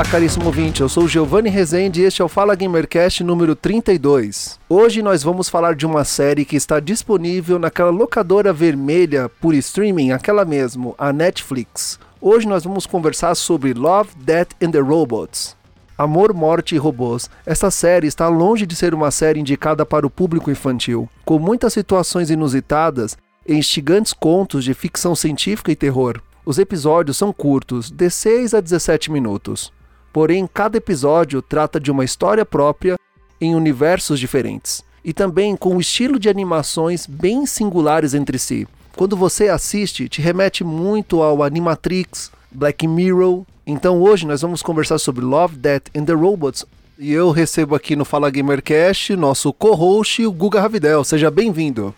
Olá, caríssimo ouvinte, eu sou Giovanni Rezende e este é o Fala Gamercast número 32. Hoje nós vamos falar de uma série que está disponível naquela locadora vermelha por streaming, aquela mesmo, a Netflix. Hoje nós vamos conversar sobre Love, Death and the Robots. Amor, Morte e Robôs. Esta série está longe de ser uma série indicada para o público infantil, com muitas situações inusitadas e instigantes contos de ficção científica e terror. Os episódios são curtos, de 6 a 17 minutos. Porém, cada episódio trata de uma história própria em universos diferentes e também com um estilo de animações bem singulares entre si. Quando você assiste, te remete muito ao Animatrix, Black Mirror. Então hoje nós vamos conversar sobre Love, Death and the Robots. E eu recebo aqui no Fala Gamercast nosso co-host, o Guga Ravidel. Seja bem-vindo.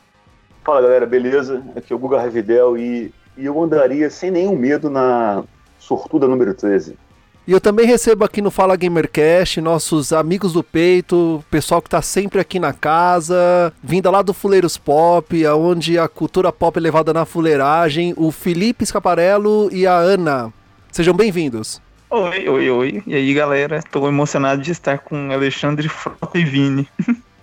Fala galera, beleza? Aqui é o Guga Ravidel e, e eu andaria sem nenhum medo na sortuda número 13. E eu também recebo aqui no Fala Gamercast nossos amigos do peito, pessoal que está sempre aqui na casa, vinda lá do Fuleiros Pop, onde a cultura pop é levada na fuleiragem, o Felipe Scaparello e a Ana. Sejam bem-vindos. Oi, oi, oi. E aí, galera? Tô emocionado de estar com Alexandre Frota e Vini.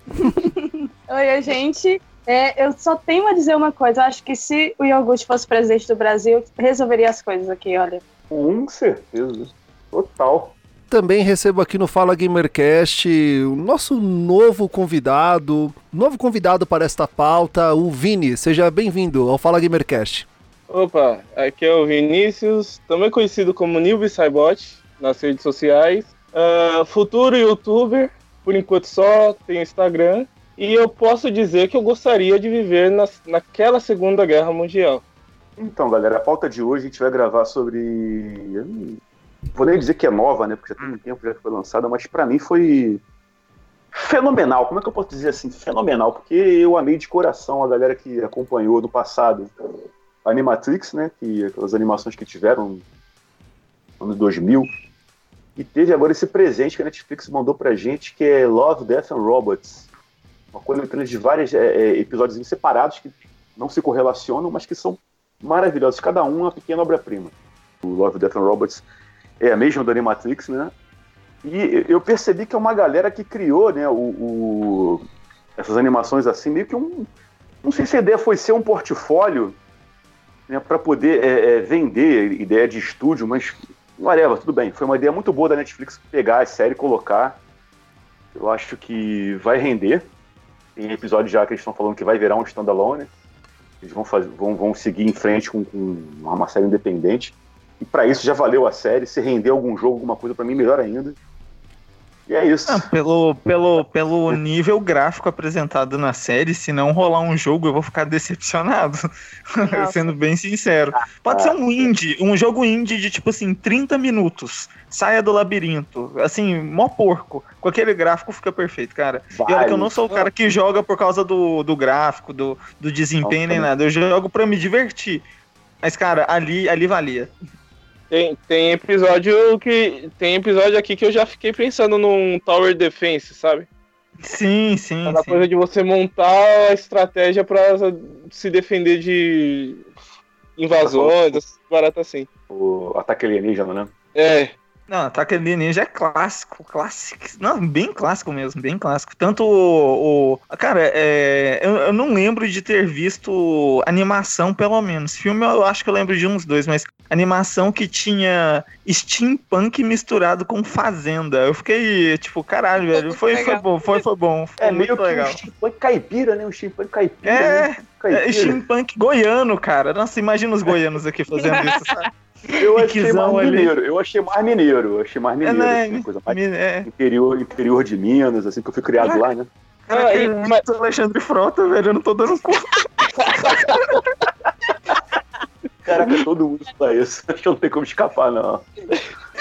Oi, gente. É, eu só tenho a dizer uma coisa. Eu acho que se o iogurte fosse presidente do Brasil, resolveria as coisas aqui, olha. Com certeza. Total. Também recebo aqui no Fala Gamercast o nosso novo convidado, novo convidado para esta pauta, o Vini. Seja bem-vindo ao Fala Gamercast. Opa, aqui é o Vinícius, também conhecido como Nilby Saibot nas redes sociais. Uh, futuro youtuber, por enquanto só tenho Instagram. E eu posso dizer que eu gostaria de viver na, naquela Segunda Guerra Mundial. Então, galera, a pauta de hoje a gente vai gravar sobre vou nem dizer que é nova, né? Porque já tem um tempo já que foi lançada, mas para mim foi fenomenal. Como é que eu posso dizer assim? Fenomenal, porque eu amei de coração a galera que acompanhou no passado a Animatrix, né? Que aquelas animações que tiveram no ano 2000. E teve agora esse presente que a Netflix mandou pra gente, que é Love, Death and Robots. Uma coletânea de vários é, é, episódios separados que não se correlacionam, mas que são maravilhosos. Cada um uma pequena obra-prima. O Love, Death and Robots é a mesma do Animatrix, né? E eu percebi que é uma galera que criou, né, o, o essas animações assim, meio que um. Não sei se a ideia foi ser um portfólio né, para poder é, é, vender ideia de estúdio, mas whatever, tudo bem. Foi uma ideia muito boa da Netflix pegar a série e colocar. Eu acho que vai render. Tem episódio já que eles estão falando que vai virar um standalone. Eles vão, fazer, vão, vão seguir em frente com, com uma série independente. E para isso já valeu a série. Se render algum jogo, alguma coisa, para mim, melhor ainda. E é isso. Ah, pelo, pelo, pelo nível gráfico apresentado na série, se não rolar um jogo, eu vou ficar decepcionado. Sendo bem sincero. Pode ser um indie, um jogo indie de tipo assim, 30 minutos. Saia do labirinto. Assim, mó porco. Com aquele gráfico fica perfeito, cara. Vale. E olha que eu não sou o cara que joga por causa do, do gráfico, do, do desempenho, nem nada. Eu jogo para me divertir. Mas, cara, ali, ali valia. Tem, tem episódio que. Tem episódio aqui que eu já fiquei pensando num Tower Defense, sabe? Sim, sim. Aquela sim. coisa de você montar a estratégia para se defender de invasões, barato assim. O ataque alienígena, né? É. Não, Ataque Alienígena é clássico, clássico. Não, bem clássico mesmo, bem clássico. Tanto o. o cara, é, eu, eu, não lembro de ter visto animação, pelo menos. Filme eu acho que eu lembro de uns dois, mas animação que tinha steampunk misturado com fazenda. Eu fiquei, tipo, caralho, velho. Foi, foi bom, foi, foi bom. Foi é meio que legal. um steampunk caipira, né? Um steampunk caipira. É, né? caipira. é steampunk goiano, cara. Nossa, imagina os goianos aqui fazendo isso, sabe? Eu achei mais ali. mineiro, eu achei mais mineiro, eu achei mais mineiro, é, assim, coisa mais é. interior, interior de Minas, assim, que eu fui criado lá, né? Cara, ah, e, mas... Alexandre Frota, velho, eu não tô dando conta. Caraca, todo mundo fala isso. Acho que não tem como escapar, não.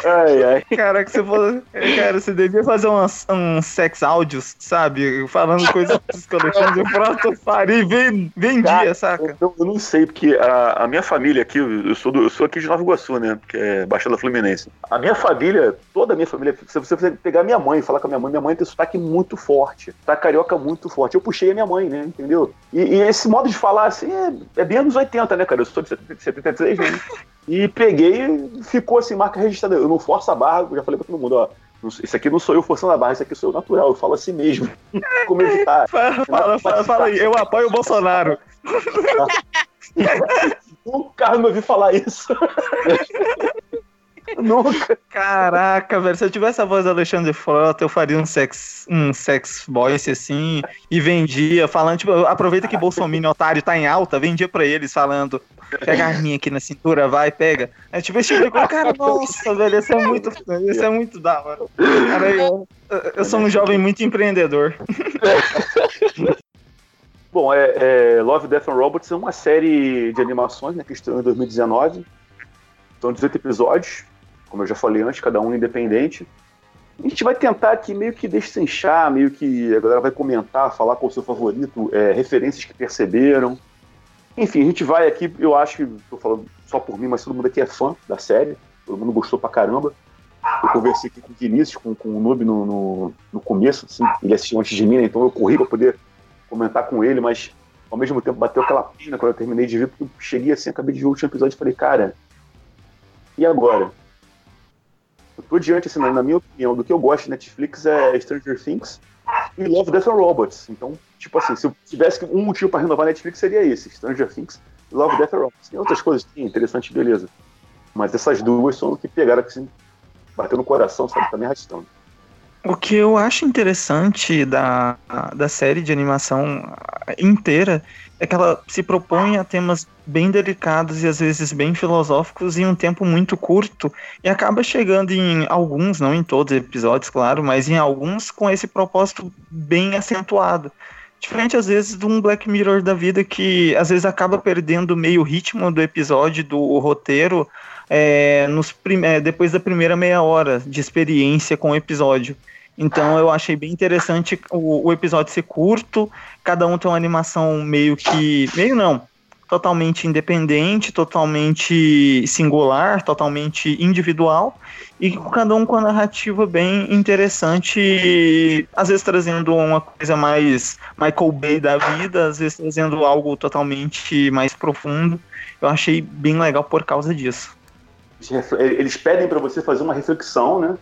Ai, ai. Cara, que você for... Cara, você devia fazer uns, uns sex áudios, sabe? Falando coisas que o Alexandre Frota faria e ven- vendia, saca? Eu, eu não sei, porque a, a minha família aqui, eu sou, do- eu sou aqui de Nova Iguaçu, né? Que é Baixada Fluminense. A minha família, toda a minha família, se você pegar minha mãe e falar com a minha mãe, minha mãe tem sotaque muito forte. Tá carioca muito forte. Eu puxei a minha mãe, né? Entendeu? E, e esse modo de falar assim é, é bem anos 80, né, cara? Eu sou de 70 73, né? E peguei e ficou assim, marca registrada. Eu não forço a barra, eu já falei pra todo mundo, ó. Isso aqui não sou eu forçando a barra, isso aqui sou eu natural, eu falo assim mesmo. Como evitar? Fala, fala, fala, fala aí, eu apoio o Bolsonaro. Nunca me ouvi falar isso. Nunca. Caraca, velho, se eu tivesse a voz do Alexandre Frota, eu faria um sex, um sex voice assim e vendia, falando, tipo, aproveita que Bolsonaro otário tá em alta, vendia pra eles falando, pega a arminha aqui na cintura, vai, pega. É tipo esse tipo cara, nossa, velho, isso é muito, isso é muito da hora. Cara, eu, eu sou um jovem muito empreendedor. Bom, é, é, Love, Death and Robots é uma série de animações né, que estreou em 2019. São 18 episódios, como eu já falei antes, cada um independente. A gente vai tentar aqui meio que destrinchar, meio que a galera vai comentar, falar qual o seu favorito, é, referências que perceberam. Enfim, a gente vai aqui, eu acho que, tô falando só por mim, mas todo mundo aqui é fã da série, todo mundo gostou pra caramba. Eu conversei aqui com o Vinícius, com, com o Noob no, no, no começo, assim, ele assistiu antes de mim, né, então eu corri pra poder comentar com ele, mas ao mesmo tempo bateu aquela pena quando eu terminei de ver, porque eu cheguei assim, acabei de ver o último episódio e falei, cara, e agora? Tô diante, assim, na, minha opinião, do que eu gosto de Netflix é Stranger Things e Love, Death and Robots. Então, tipo assim, se eu tivesse um motivo pra renovar a Netflix, seria esse, Stranger Things e Love, Death and Robots. Tem outras coisas, sim, interessante, beleza. Mas essas duas são o que pegaram, assim, bateu no coração, sabe, tá me arrastando. O que eu acho interessante da, da série de animação inteira é que ela se propõe a temas bem delicados e às vezes bem filosóficos em um tempo muito curto e acaba chegando em alguns, não em todos os episódios, claro, mas em alguns com esse propósito bem acentuado. Diferente às vezes de um Black Mirror da vida que às vezes acaba perdendo meio ritmo do episódio, do roteiro, é, nos prim- é, depois da primeira meia hora de experiência com o episódio. Então eu achei bem interessante o, o episódio ser curto, cada um tem uma animação meio que. meio não. Totalmente independente, totalmente singular, totalmente individual, e cada um com a narrativa bem interessante, às vezes trazendo uma coisa mais Michael Bay da vida, às vezes trazendo algo totalmente mais profundo. Eu achei bem legal por causa disso. Eles pedem pra você fazer uma reflexão, né?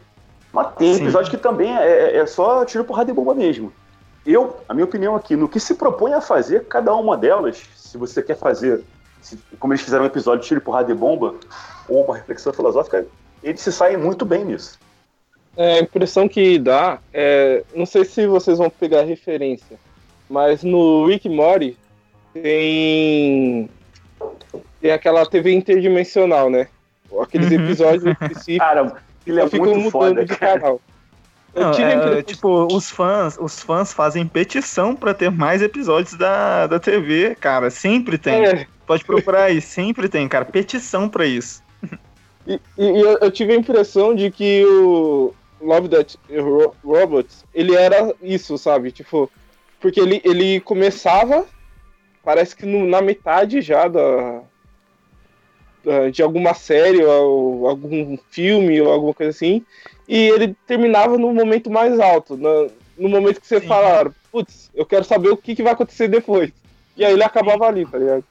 Mas tem Sim. episódio que também é, é só tiro porrada e bomba mesmo. Eu, a minha opinião aqui, no que se propõe a fazer, cada uma delas, se você quer fazer, se- como eles fizeram um episódio de tiro porrada e bomba, ou uma reflexão filosófica, eles se saem muito bem nisso. É, a impressão que dá é. Não sei se vocês vão pegar referência, mas no Rick Morty tem. Tem aquela TV interdimensional, né? Aqueles Uhum. episódios específicos Cara, ele é muito mudando foda, de cara. canal. Eu Não, tive a é, impressão- tipo, os fãs, os fãs fazem petição pra ter mais episódios da, da TV, cara. Sempre tem. É, Pode procurar aí, sempre tem, cara. Petição pra isso. E, e eu, eu tive a impressão de que o Love That Ro- Robots, ele era isso, sabe? Tipo, porque ele, ele começava, parece que no- na metade já da- de alguma série ou algum filme ou alguma coisa assim, e ele terminava no momento mais alto, no momento que você Sim. fala, putz, eu quero saber o que, que vai acontecer depois. E aí ele acabava ali, tá ligado?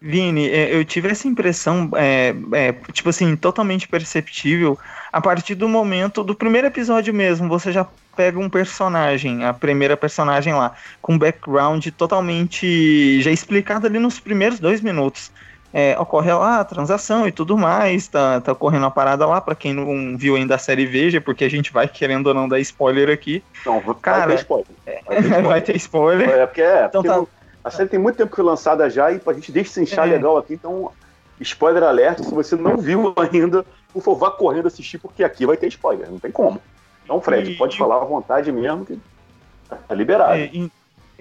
Vini, é, eu tive essa impressão, é, é, tipo assim, totalmente perceptível a partir do momento do primeiro episódio mesmo. Você já pega um personagem, a primeira personagem lá, com background totalmente já explicado ali nos primeiros dois minutos. É, ocorre lá a transação e tudo mais, tá, tá ocorrendo a parada lá, pra quem não viu ainda a série Veja, porque a gente vai querendo ou não dar spoiler aqui. Não, vai Cara, ter spoiler. Vai ter spoiler. vai ter spoiler. É, porque, é, Então porque tá. a série tem muito tempo que foi lançada já e pra gente destrinchar É. legal aqui, então, spoiler alerta, se você não viu ainda, por favor, vá correndo assistir, porque aqui vai ter spoiler, não tem como. Então, Fred, E- pode falar à vontade mesmo, que tá liberado. É, en-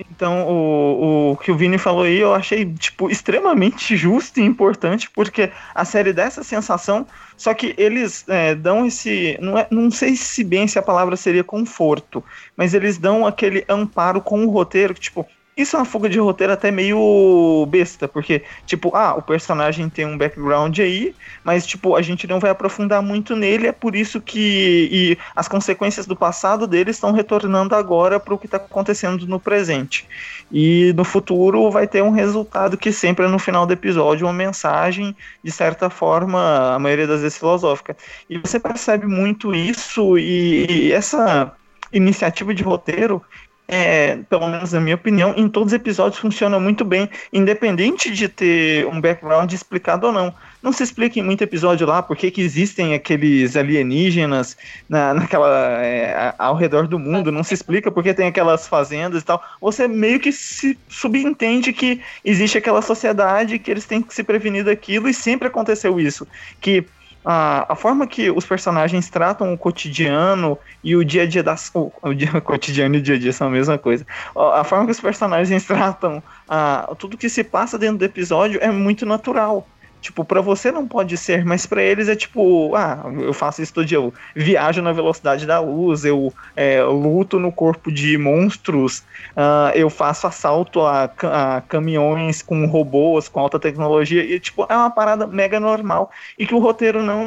Então, o, o que o Vini falou aí, eu achei, tipo, extremamente justo e importante, porque a série dá essa sensação, só que eles é, dão esse. Não, é, não sei se bem se a palavra seria conforto, mas eles dão aquele amparo com o roteiro, que, tipo, isso é uma fuga de roteiro até meio besta, porque, tipo, ah, o personagem tem um background aí, mas, tipo, a gente não vai aprofundar muito nele, é por isso que e as consequências do passado dele estão retornando agora para o que está acontecendo no presente. E no futuro vai ter um resultado que sempre é no final do episódio uma mensagem, de certa forma, a maioria das vezes filosófica. E você percebe muito isso e, e essa iniciativa de roteiro é, pelo menos na minha opinião, em todos os episódios funciona muito bem, independente de ter um background explicado ou não. Não se explica em muito episódio lá por que existem aqueles alienígenas na, naquela, é, ao redor do mundo, não se explica porque tem aquelas fazendas e tal. Você meio que se subentende que existe aquela sociedade que eles têm que se prevenir daquilo e sempre aconteceu isso. Que a, a forma que os personagens tratam o cotidiano e o dia a dia das. O, o, dia, o cotidiano e o dia a dia são a mesma coisa. A, a forma que os personagens tratam a, tudo que se passa dentro do episódio é muito natural. Tipo, para você não pode ser, mas para eles é tipo, ah, eu faço isso todo dia, eu viajo na velocidade da luz, eu é, luto no corpo de monstros, uh, eu faço assalto a, a, caminhões com robôs, com alta tecnologia, e tipo, é uma parada mega normal, e que o roteiro não,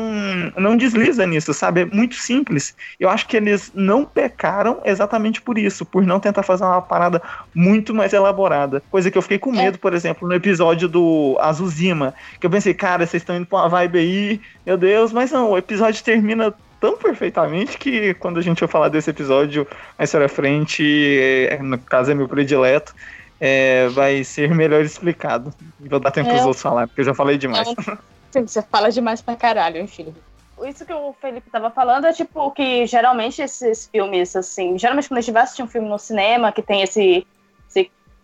não desliza nisso, sabe? É muito simples. Eu acho que eles não pecaram exatamente por isso, por não tentar fazer uma parada muito mais elaborada. Coisa que eu fiquei com é. medo, por exemplo, no episódio do Azuzima, que eu pensei, pensei, cara, vocês estão indo pra uma vibe aí, meu Deus, mas não, o episódio termina tão perfeitamente que quando a gente for falar desse episódio mais pra frente, é, no caso é meu predileto, é, vai ser melhor explicado. Vou dar tempo é, pros outros falar, porque eu já falei demais. Você fala demais pra caralho, enfim. Isso que o Felipe tava falando é tipo que geralmente esses filmes, assim, geralmente quando a gente vai assistir um filme no cinema que tem esse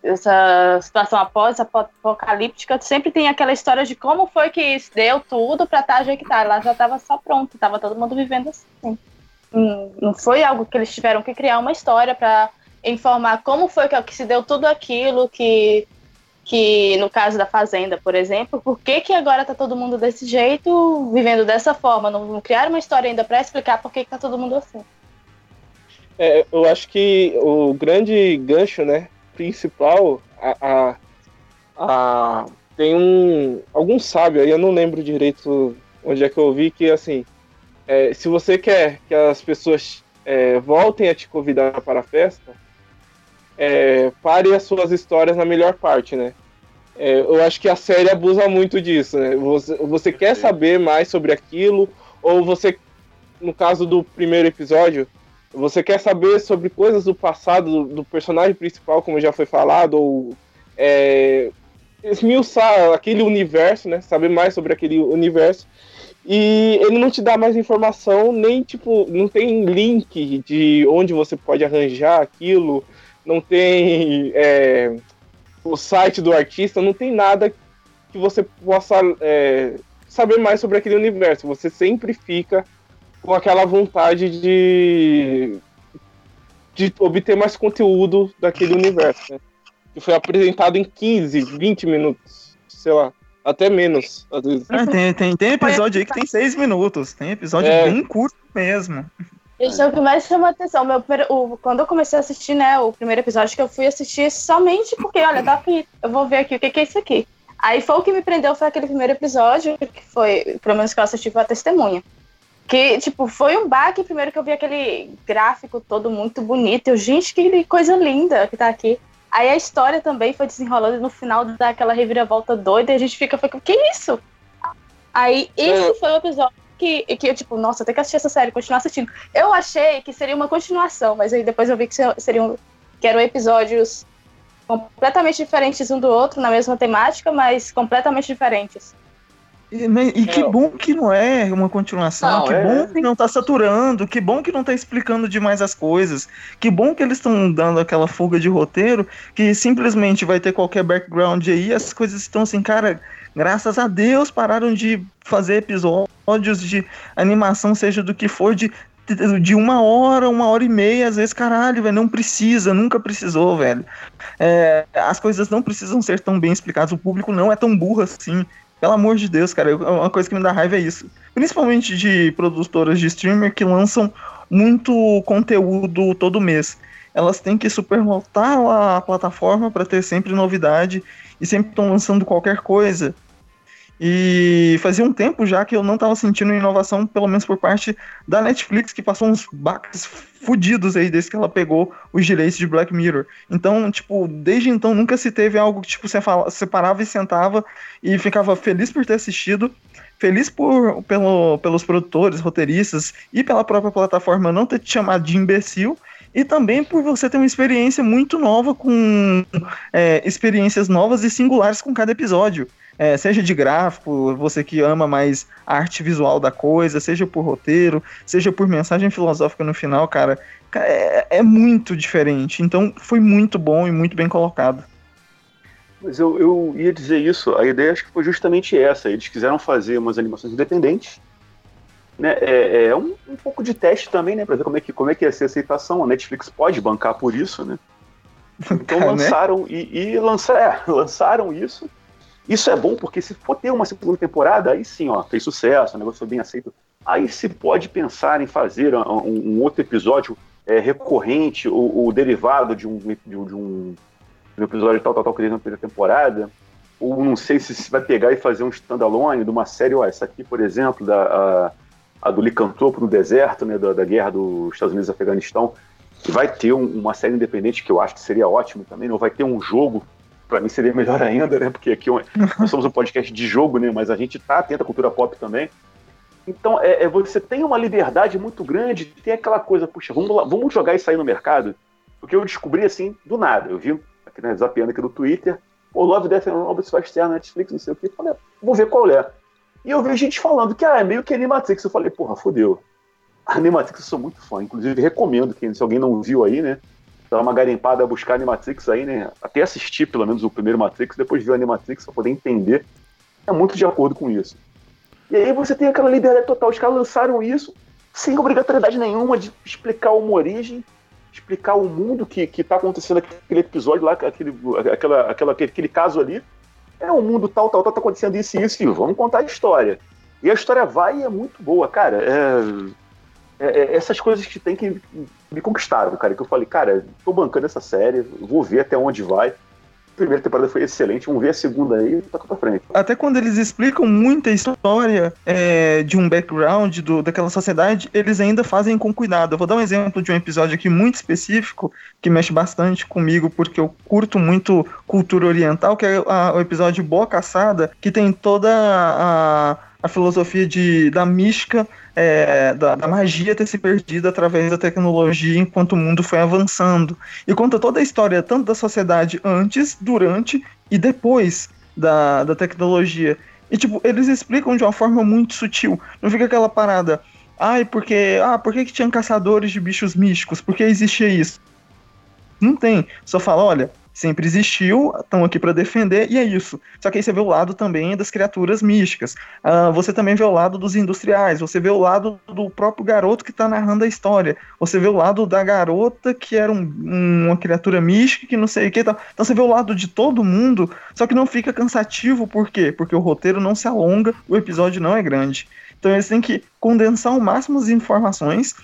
essa situação após-apocalíptica, sempre tem aquela história de como foi que deu tudo para estar tá. Lá já estava só pronto, estava todo mundo vivendo assim. Hum, não foi algo que eles tiveram que criar uma história para informar como foi que, que, se deu tudo aquilo que, que no caso da Fazenda, por exemplo, por que, que agora tá todo mundo desse jeito, vivendo dessa forma? Não, não criaram uma história ainda para explicar por que, que tá todo mundo assim. É, eu acho que o grande gancho, né, principal, a, a, a, tem um algum sábio aí, eu não lembro direito onde é que eu ouvi, que assim, é, se você quer que as pessoas é, voltem a te convidar para a festa, é, pare as suas histórias na melhor parte, né? É, eu acho que a série abusa muito disso, né? Você, você quer saber mais sobre aquilo, ou você, no caso do primeiro episódio, você quer saber sobre coisas do passado do, do personagem principal, como já foi falado, ou é, esmiuçar aquele universo, né? Saber mais sobre aquele universo. E ele não te dá mais informação, nem tipo, não tem link de onde você pode arranjar aquilo, não tem é, o site do artista, não tem nada que você possa é, saber mais sobre aquele universo. Você sempre fica com aquela vontade de, de obter mais conteúdo daquele universo, né? Que foi apresentado em 15, 20 minutos, sei lá, até menos, às vezes. É, tem, tem, tem episódio aí que tem 6 minutos, tem episódio é. bem curto mesmo. Isso é o que mais chamou a atenção. Meu, o, quando eu comecei a assistir, né, o primeiro episódio que eu fui assistir somente porque, olha, tá aqui, eu vou ver aqui o que, que é isso aqui. Aí foi o que me prendeu, foi aquele primeiro episódio, que foi, pelo menos que eu assisti, foi a testemunha. Que, tipo, foi um baque primeiro que eu vi aquele gráfico todo muito bonito. Eu, gente, que coisa linda que tá aqui. Aí a história também foi desenrolando e no final dá aquela reviravolta doida e a gente fica, fica que isso? Aí esse é. foi o episódio que, que eu, tipo, nossa, eu tenho que assistir essa série, continuar assistindo. Eu achei que seria uma continuação, mas aí depois eu vi que seriam que eram episódios completamente diferentes um do outro, na mesma temática, mas completamente diferentes. E, né, e que bom que não é uma continuação, não, que é... bom que não tá saturando, que bom que não tá explicando demais as coisas, que bom que eles estão dando aquela fuga de roteiro, que simplesmente vai ter qualquer background aí, as coisas estão assim, cara, graças a Deus pararam de fazer episódios de animação, seja do que for, de de uma hora, uma hora e meia, às vezes, caralho, velho, não precisa, nunca precisou, velho. É, as coisas não precisam ser tão bem explicadas, o público não é tão burro assim. Pelo amor de Deus, cara, uma coisa que me dá raiva é isso. Principalmente de produtoras de streamer que lançam muito conteúdo todo mês. Elas têm que superlotar a plataforma para ter sempre novidade e sempre estão lançando qualquer coisa. E fazia um tempo já que eu não estava sentindo inovação, pelo menos por parte da Netflix, que passou uns baques fudidos aí desde que ela pegou os direitos de Black Mirror. Então, tipo, desde então nunca se teve algo que tipo, você separava e sentava e ficava feliz por ter assistido, feliz por, pelo, pelos produtores, roteiristas e pela própria plataforma não ter te chamado de imbecil e também por você ter uma experiência muito nova com é, experiências novas e singulares com cada episódio é, seja de gráfico, você que ama mais a arte visual da coisa, seja por roteiro, seja por mensagem filosófica no final, cara, é, é muito diferente. Então foi muito bom e muito bem colocado. Mas eu, eu ia dizer isso, a ideia acho que foi justamente essa. Eles quiseram fazer umas animações independentes. Né? É, é um, um, pouco de teste também, né? Pra ver como é, que, como é que ia ser a aceitação. A Netflix pode bancar por isso, né? Então né? lançaram né? e, e é, lançaram isso isso é bom porque se for ter uma segunda temporada, aí sim, ó, fez sucesso, o negócio foi bem aceito. Aí se pode pensar em fazer um, um outro episódio é, recorrente ou, derivado de um, de um, de um episódio tal, tal, tal que teve na primeira temporada. Ou não sei se se vai pegar e fazer um standalone de uma série, ó, essa aqui, por exemplo, da, a, a do Licantropo no deserto, né, da, da guerra dos Estados Unidos e Afeganistão, que vai ter um, uma série independente que eu acho que seria ótimo também, não vai ter um jogo para mim seria melhor ainda, né? Porque aqui nós somos um podcast de jogo, né? Mas a gente tá atento à cultura pop também. Então, é, é, você tem uma liberdade muito grande, tem aquela coisa, puxa, vamos, lá, vamos jogar isso aí no mercado? Porque eu descobri assim, do nada. Eu vi, aqui, né, zapeando aqui no Twitter, o Love, Death and Robots vai estar na Netflix, não sei o que. Falei, vou ver qual é. E eu vi gente falando que, ah, é meio que Animatrix. Eu falei, porra, fodeu. Animatrix eu sou muito fã, inclusive recomendo, que se alguém não viu aí, né, dar uma garimpada buscar Animatrix aí, né? Até assistir pelo menos o primeiro Matrix, depois ver o Animatrix pra poder entender. É muito de acordo com isso. E aí você tem aquela liberdade total. Os caras lançaram isso sem obrigatoriedade nenhuma de explicar uma origem, explicar o mundo que, que tá acontecendo aquele episódio lá, aquele, aquela, aquela, aquele caso ali. É um mundo tal, tal, tal, tá acontecendo isso e isso, e vamos contar a história. E a história vai e é muito boa, cara. É, é, é, essas coisas que tem que me conquistaram, cara. Que eu falei, cara, tô bancando essa série, vou ver até onde vai. A primeira temporada foi excelente, vamos ver a segunda aí e toca pra frente. Até quando eles explicam muita história é, de um background do, daquela sociedade, eles ainda fazem com cuidado. Eu vou dar um exemplo de um episódio aqui muito específico, que mexe bastante comigo, porque eu curto muito cultura oriental, que é a, o episódio Boa Caçada, que tem toda a a filosofia de, da mística, é, da, da, magia ter se perdido através da tecnologia enquanto o mundo foi avançando. E conta toda a história, tanto da sociedade antes, durante e depois da, da tecnologia. E, tipo, eles explicam de uma forma muito sutil. Não fica aquela parada. Ai, porque. Ah, por que, que tinham caçadores de bichos místicos? Por que existia isso? Não tem. Só fala, olha, sempre existiu, estão aqui para defender, e é isso. Só que aí você vê o lado também das criaturas místicas. Uh, você também vê o lado dos industriais, você vê o lado do próprio garoto que está narrando a história. Você vê o lado da garota que era um, um, uma criatura mística que não sei o que. Então você vê o lado de todo mundo, só que não fica cansativo, por quê? Porque o roteiro não se alonga, o episódio não é grande. Então eles têm que condensar ao máximo as informações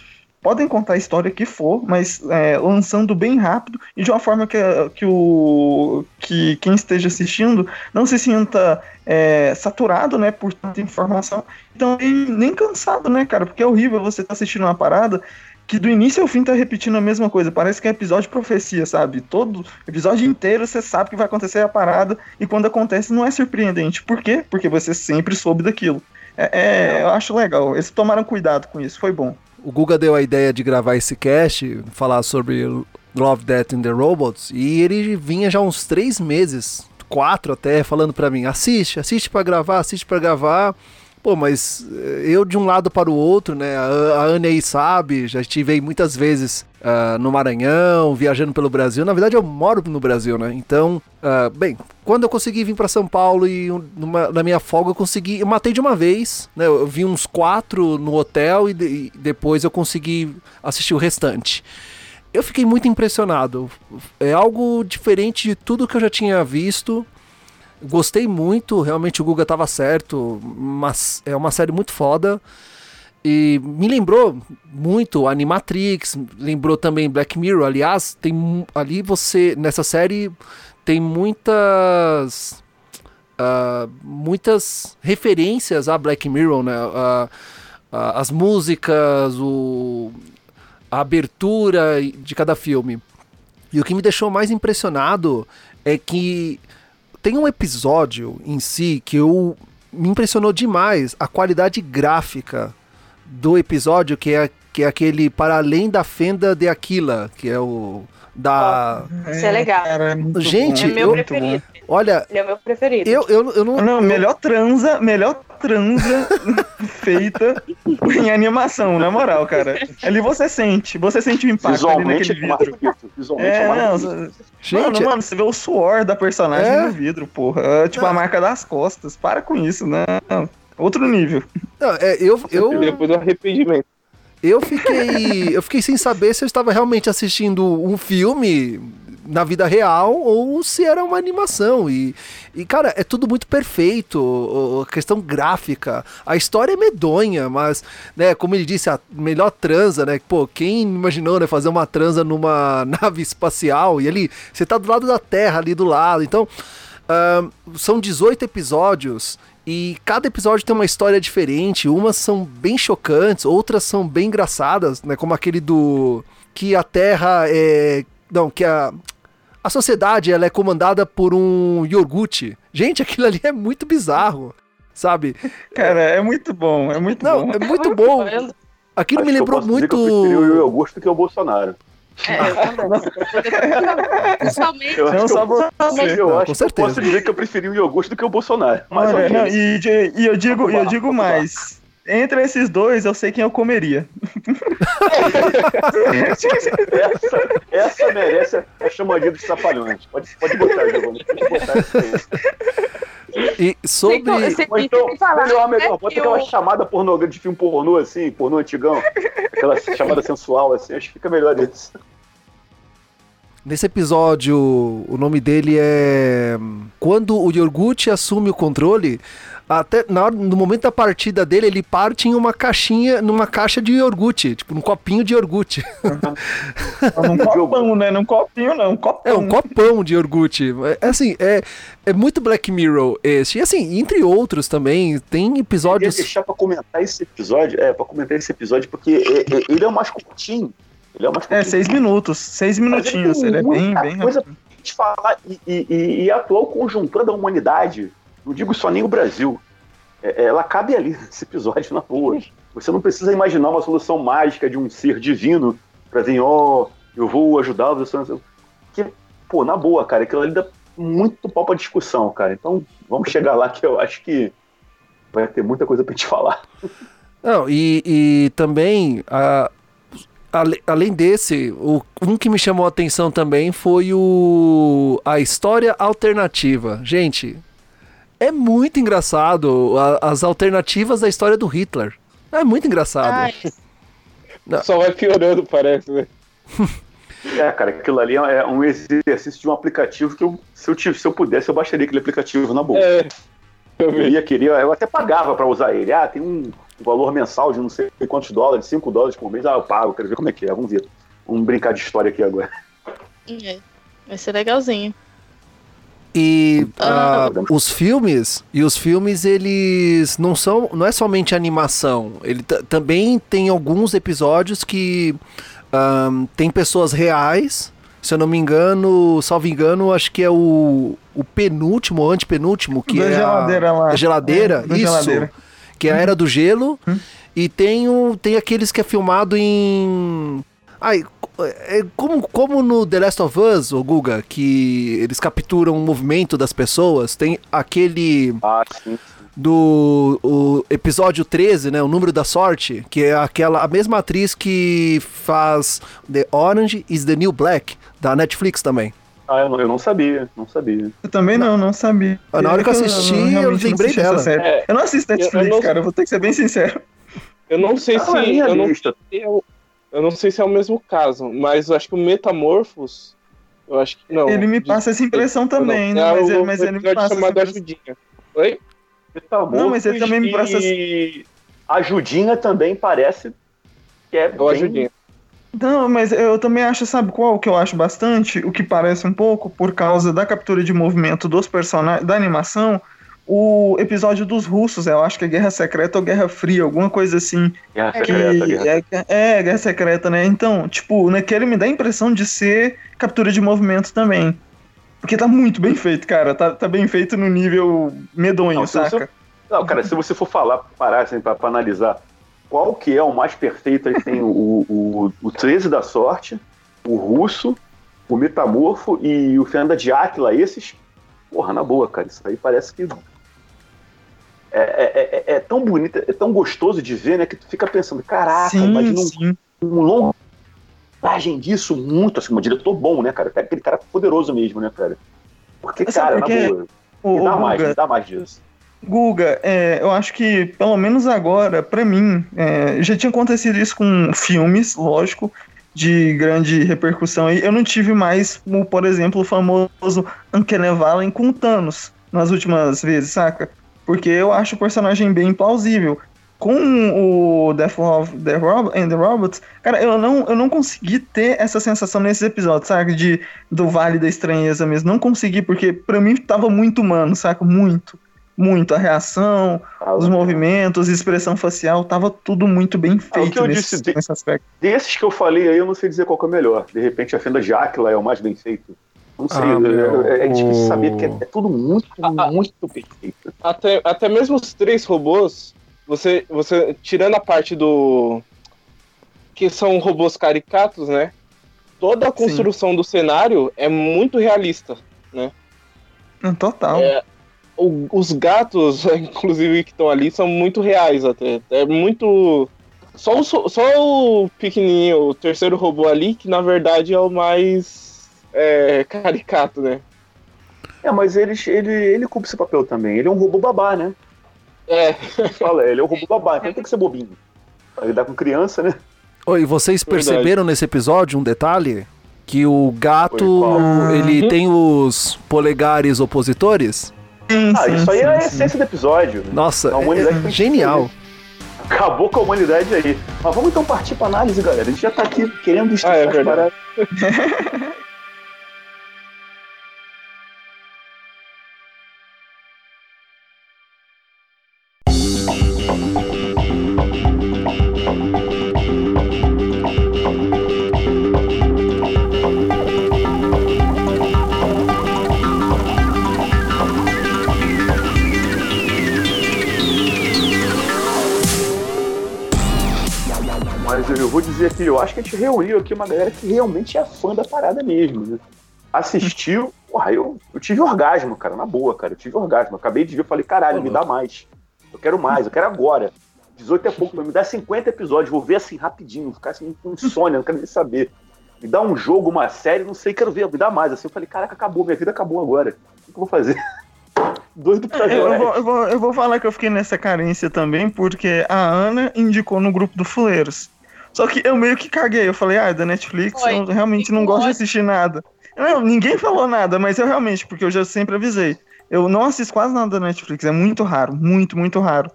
podem contar a história que for, mas é, lançando bem rápido e de uma forma que, que, o, que quem esteja assistindo não se sinta é, saturado, né, por tanta informação, então nem cansado, né, cara, porque é horrível você estar tá assistindo uma parada que do início ao fim tá repetindo a mesma coisa. Parece que é episódio de profecia, sabe? Todo episódio inteiro você sabe que vai acontecer a parada e quando acontece não é surpreendente. Por quê? Porque você sempre soube daquilo. É, é, eu acho legal. Eles tomaram cuidado com isso, foi bom o Guga deu a ideia de gravar esse cast, falar sobre Love, Death and the Robots, e ele vinha já uns três meses, quatro até, falando para mim, assiste, assiste para gravar, assiste para gravar. Pô, mas eh, eu de um lado para o outro, né? A, a Anne aí sabe, já estive aí muitas vezes uh, no Maranhão, viajando pelo Brasil. Na verdade, eu moro no Brasil, né? Então, uh, bem, quando eu consegui vir para São Paulo e numa, na minha folga eu consegui, eu matei de uma vez, né? Eu vi uns quatro no hotel e, de, e depois eu consegui assistir o restante. Eu fiquei muito impressionado. É algo diferente de tudo que eu já tinha visto. Gostei muito, realmente o Guga estava certo, mas é uma série muito foda. E me lembrou muito Animatrix, lembrou também Black Mirror. Aliás, tem ali você nessa série tem muitas uh, muitas referências a Black Mirror, né? Uh, uh, as músicas, o, a abertura de cada filme. E o que me deixou mais impressionado é que tem um episódio em si que eu me impressionou demais a qualidade gráfica do episódio, que é, que é aquele Para Além da Fenda de Aquila, que é o da. Isso é legal. Cara, é Gente, é meu eu, preferido. Olha. Ele é o meu preferido. Eu, eu, eu não. Não, melhor transa, melhor transa feita em animação, na moral, cara. Ali você sente, você sente o impacto Visualmente ali naquele vidro. Visualmente é, é não, Gente, mano, mano, você vê o suor da personagem é? no vidro, porra. É, tipo, não. a marca das costas. Para com isso, não. Outro nível. Não, é, eu, eu... Depois do arrependimento. Eu fiquei, eu fiquei sem saber se eu estava realmente assistindo um filme na vida real ou se era uma animação. E, e cara, é tudo muito perfeito. A questão gráfica. A história é medonha, mas, né, como ele disse, a melhor transa, né? Pô, quem imaginou, né, fazer uma transa numa nave espacial e ali, você tá do lado da Terra, ali do lado. Então, uh, são 18 episódios. E cada episódio tem uma história diferente. Umas são bem chocantes, outras são bem engraçadas, né? Como aquele do. Que a Terra é. Não, que a a sociedade ela é comandada por um iogurte. Gente, aquilo ali é muito bizarro, sabe? Cara, é muito bom, é muito Não, bom. é muito bom. Aquilo Acho me lembrou muito. Que eu preferi o iogurte do que o Bolsonaro. É, eu também. Principalmente. Eu, não, só você. eu não, acho com certeza. eu posso dizer que eu preferi o iogurte do que o Bolsonaro. Mas Olha, não, e, e, eu digo, eu digo mais. Entre esses dois, eu sei quem eu comeria. essa, essa merece a chamadinha dos trapalhões. Pode, pode botar, Giovanni. Pode botar isso aí. E sobre. Ou então, falar, melhor, melhor, bota aquela chamada pornô de filme pornô, assim, pornô antigão. Aquela chamada sensual, assim, acho que fica melhor isso. Nesse episódio, o nome dele é. Quando o Yorgut assume o controle, até na hora, no momento da partida dele, ele parte em uma caixinha, numa caixa de iogurte, tipo, num copinho de iogurte. Uhum. num copão, né? Num copinho, não, um copão. É, um copão de iogurte. É, assim, é, é muito Black Mirror esse. E assim, entre outros também, tem episódios... Eu deixar pra comentar esse episódio, é, pra comentar esse episódio, porque é, é, ele é o mais curtinho. Ele é o mais curtinho. É, seis minutos, seis minutinhos, ele, é bem, bem coisa falar e, e, e, e a atual conjuntura da humanidade não digo só nem o Brasil. É, é, ela cabe ali nesse episódio na boa. Você não precisa imaginar uma solução mágica de um ser divino para vir, ó, oh, eu vou ajudá-los. Que, pô, na boa, cara, aquilo ali dá muito pau pra discussão, cara. Então, vamos chegar lá que eu acho que vai ter muita coisa pra gente falar. Não, e, e também, a, além desse, o, um que me chamou a atenção também foi o a história alternativa. Gente, é muito engraçado a, as alternativas da história do Hitler. É muito engraçado. Ai. Só vai piorando, parece, né? É, cara, aquilo ali é um exercício de um aplicativo que eu, se, eu, se eu pudesse, eu baixaria aquele aplicativo na boa. É, eu, ia, queria, eu até pagava para usar ele. Ah, tem um valor mensal de não sei quantos dólares, 5 dólares por mês. Ah, eu pago, quero ver como é que é. Vamos ver. Vamos brincar de história aqui agora. É, vai ser legalzinho. E uh, os filmes, e os filmes eles não são, não é somente animação, ele também tem alguns episódios que um, tem pessoas reais, se eu não me engano, salvo engano, acho que é o, o penúltimo, o antepenúltimo, que da é geladeira a, lá. a geladeira, é, isso, geladeira. que é a Era do Gelo, hum. e tem, o, tem aqueles que é filmado em... Ai, é como, como no The Last of Us, o Guga, que eles capturam o movimento das pessoas, tem aquele ah, sim. do o episódio 13, né? O número da sorte, que é aquela a mesma atriz que faz The Orange is the New Black, da Netflix também. Ah, eu não, eu não sabia, não sabia. Eu também não, não sabia. Ah, na hora que eu assisti, eu, não lembrei assisti essa dela. série. É, Eu não assisto eu Netflix, não- cara, eu vou ter que ser bem sincero. Eu não sei Ah, se. minha Eu não, eu, eu não sei se é o mesmo caso, mas eu acho que o Metamorphos. Eu acho que. Não. ele me passa essa impressão também, né? É Mas, o ele, mas ele me passa essa chamado impressão. Ajudinha. Oi? Não, mas ele também me passa- E a Judinha também parece que é É o bem- Ajudinha. Não, mas eu também acho, sabe qual que eu acho bastante? O que parece um pouco, por causa da captura de movimento dos personagens, da animação, o episódio dos russos, eu acho que é Guerra Secreta ou Guerra Fria, alguma coisa assim. Guerra Que Secreta, Guerra é, é, Guerra Secreta, né? Então, tipo, naquele me dá a impressão de ser captura de movimento também. Porque tá muito bem feito, cara. Tá, tá bem feito no nível medonho, Não, saca? você- Não, cara, se você for falar, parar assim, pra, pra analisar qual que é o mais perfeito, aí tem o, o, o 13 da sorte, o russo, o metamorfo e o Fernanda de Áquila, esses, porra, na boa, cara, isso aí parece que é, é, é- é tão bonito, é tão gostoso de ver, né, que tu fica pensando, caraca, sim, imagina um, sim. um longo imagem disso muito, assim, um diretor bom, né, cara, aquele cara poderoso mesmo, né, cara, porque, Mas cara, na boa, dá mais, Guga, dá mais disso. Guga, é, eu acho que, pelo menos agora, pra mim, é, já tinha acontecido isso com filmes, lógico, de grande repercussão. E eu não tive mais, o, por exemplo, o famoso Uncanny Valley com Thanos nas últimas vezes, saca? Porque eu acho o personagem bem plausível. Com o Death of the Rob and the Robots, cara, eu não, eu não consegui ter essa sensação nesses episódios, saca? De, do Vale da Estranheza mesmo. Não consegui, porque pra mim tava muito humano, saca? Muito muito a reação, Ah, os movimentos, expressão facial, tava tudo muito bem Ah, o feito que eu nesse, disse nesse aspecto. Desses que eu falei aí, eu não sei dizer qual que é o melhor. De repente, a Fenda de Áquila é o mais bem feito. Não sei, Ah, é- meu, é, é difícil o- saber, porque é, tudo muito, Ah, muito perfeito. Até, até mesmo os três robôs, você, você tirando a parte do. que são robôs caricatos, né? Toda a construção do cenário é muito realista. Não, Total. É, O- os gatos, inclusive, que estão ali, são muito reais até. É muito. Só o, só o pequenininho, o terceiro robô ali, que na verdade é o mais é, caricato, né? É, mas ele, ele, ele cumpre esse papel também. Ele é um robô babá, né? É, Fala, ele é um robô babá, então tem que ser bobinho. Pra lidar com criança, né? Oi, vocês Verdade. perceberam nesse episódio um detalhe? Que o gato, ele tem os polegares opositores? Sim, Ah, sim, isso aí sim, é a sim. essência do episódio. Nossa, A humanidade é genial. Acabou com a humanidade aí. Mas vamos então partir pra análise, galera. A gente já tá aqui querendo Ah, é as verdade. paradas. gente reuniu aqui uma galera que realmente é fã da parada mesmo, né? Assistiu, porra, eu, eu tive orgasmo, cara, na boa, cara, eu tive orgasmo. Eu acabei de ver, eu falei, caralho, me dá mais. Eu quero mais, eu quero agora. 18 é pouco, mas me dá 50 episódios, vou ver assim rapidinho, ficar assim com insônia, não quero nem saber. Me dá um jogo, uma série, não sei, quero ver, me dá mais. Assim, eu falei, caraca, acabou, minha vida acabou agora. O que eu vou fazer? Doido pra Eu, eu vou, eu, vou, eu vou falar que eu fiquei nessa carência também, porque a Ana indicou no grupo do Fuleiros. Só que eu meio que caguei. Eu falei, ah, é da Netflix, Foi. eu realmente não gosto de assistir nada. Não, ninguém falou nada, mas eu realmente, porque eu já sempre avisei. Eu não assisto quase nada da Netflix, é muito raro, muito, muito raro.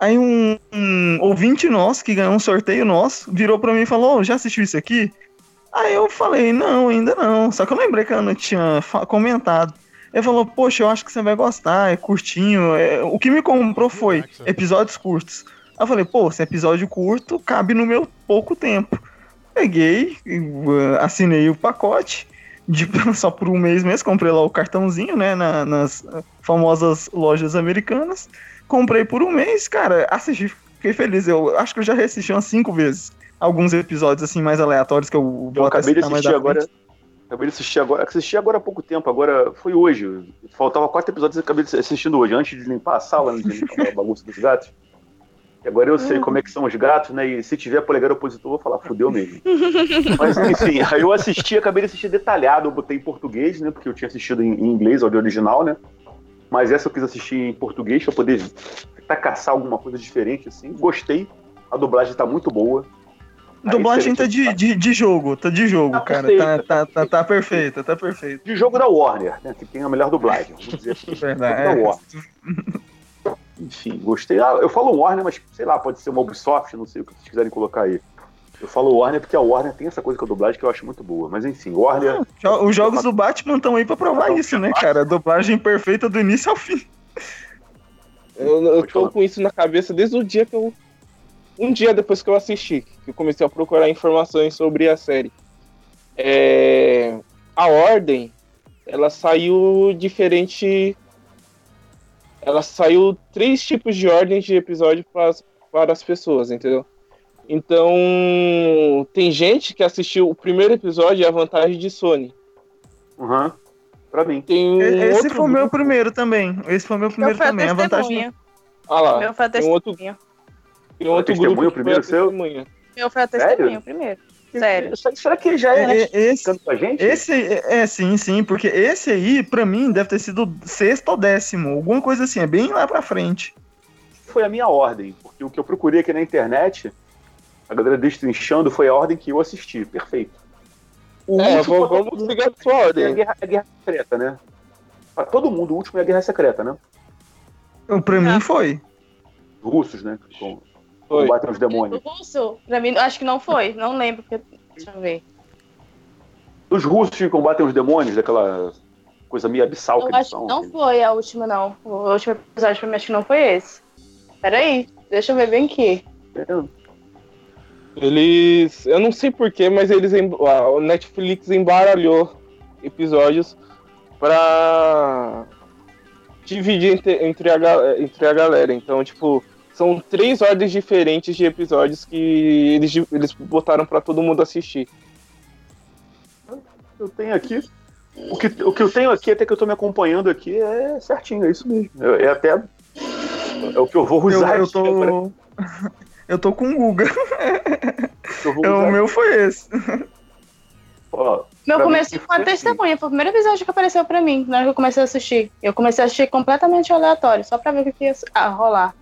Aí um, um ouvinte nosso, que ganhou um sorteio nosso, virou pra mim e falou, "Ô, já assistiu isso aqui? Aí eu falei, não, ainda não. Só que eu lembrei que a Ana tinha comentado. Ele falou, poxa, eu acho que você vai gostar, é curtinho. é- O que me comprou foi episódios curtos. Aí eu falei, pô, se é episódio curto, cabe no meu pouco tempo. Peguei, uh, assinei o pacote, de- só por um mês mesmo, comprei lá o cartãozinho, né, na- nas famosas lojas americanas. Comprei por um mês, cara, assisti, fiquei feliz. Eu acho que eu já reassisti umas cinco vezes. Alguns episódios, assim, mais aleatórios que eu vou Eu acabei de citar mais assistir agora. frente. Acabei de assistir agora. Assisti agora há pouco tempo, agora foi hoje. Faltava quatro episódios e acabei de assistindo hoje, antes de limpar a sala, antes de limpar a bagunça dos gatos. Agora eu sei como é que são os gatos, né? E se tiver polegar opositor, eu vou falar, fudeu mesmo. Mas enfim, aí eu assisti, acabei de assistir detalhado, eu botei em português, né? Porque eu tinha assistido em, em inglês, áudio original, né? Mas essa eu quis assistir em português pra poder tentar caçar alguma coisa diferente, assim. Gostei. A dublagem tá muito boa. Tá Dublagem tá de, de, de jogo, tá de jogo, Tá cara. perfeita, Tá, tá, tá, tá perfeita, tá perfeita. De jogo da Warner, né? Que tem a melhor dublagem. Vamos dizer assim. Verdade. Jogo da é. Warner. Enfim, gostei. Ah, eu falo Warner, mas sei lá, pode ser uma Ubisoft, não sei o que vocês quiserem colocar aí. Eu falo Warner porque a Warner tem essa coisa com a dublagem que eu acho muito boa. Mas enfim, Warner. Jo- Os jogos do Batman estão aí pra provar isso, né, cara? Dublagem perfeita do início ao fim. Eu, eu Pode falar. tô com isso na cabeça desde o dia que eu. Um dia depois que eu assisti, que eu comecei a procurar informações sobre a série. É, a ordem, ela saiu diferente. Ela saiu três tipos de ordem de episódio para, para as pessoas, entendeu? Então, tem gente que assistiu o primeiro episódio e a vantagem de Sony. Uhum. Pra mim. Tem um Esse outro foi o meu primeiro também. Esse foi o meu Meu primeiro foi a também. A vantagem. testemunha. Ah lá, Meu foi a tem um outro, testemunha. tem um outro Testemunha, grupo o primeiro seu? testemunha. Meu foi a testemunha, o primeiro. Sério. Será- que ele já é? É, é, esse, Ficando com a gente? esse, é, sim, sim, porque esse aí, pra mim, deve ter sido sexto ou décimo, alguma coisa assim, é bem lá pra frente. foi a minha ordem, porque o que eu procurei aqui na internet, a galera destrinchando, foi a ordem que eu assisti. Perfeito. O É, último vamos, vamos seguir a sua é a ordem. guerra, a guerra secreta, né? Pra todo mundo, o último é a guerra secreta, né? Pra mim Ah. foi. Os russos, né? Foi. combatem os O demônios. russo, pra mim, acho que não foi. Não lembro. Porque... Deixa eu ver. Os russos que combatem os demônios, daquela coisa meio abissal que Eu eles acho são. que não assim. foi a última, não. O último episódio pra mim acho que não foi esse. Peraí, deixa eu ver bem aqui. Eles. Eu não sei porquê, mas eles. a- O Netflix embaralhou episódios pra dividir entre, entre, a, entre a galera. Então, tipo, são três ordens diferentes de episódios que eles, eles botaram pra todo mundo assistir. Eu tenho aqui. O que, o que eu tenho aqui, até que eu tô me acompanhando aqui, é certinho, é isso mesmo. É, é até. É o que eu vou Eu, usar eu agora. tô. Eu tô com o Guga. Eu vou O meu foi esse. Ó, Meu foi foi a testemunha, foi o primeiro episódio que apareceu pra mim, na hora que eu comecei a assistir. Eu comecei a assistir completamente aleatório, só pra ver o que que ia ah, rolar.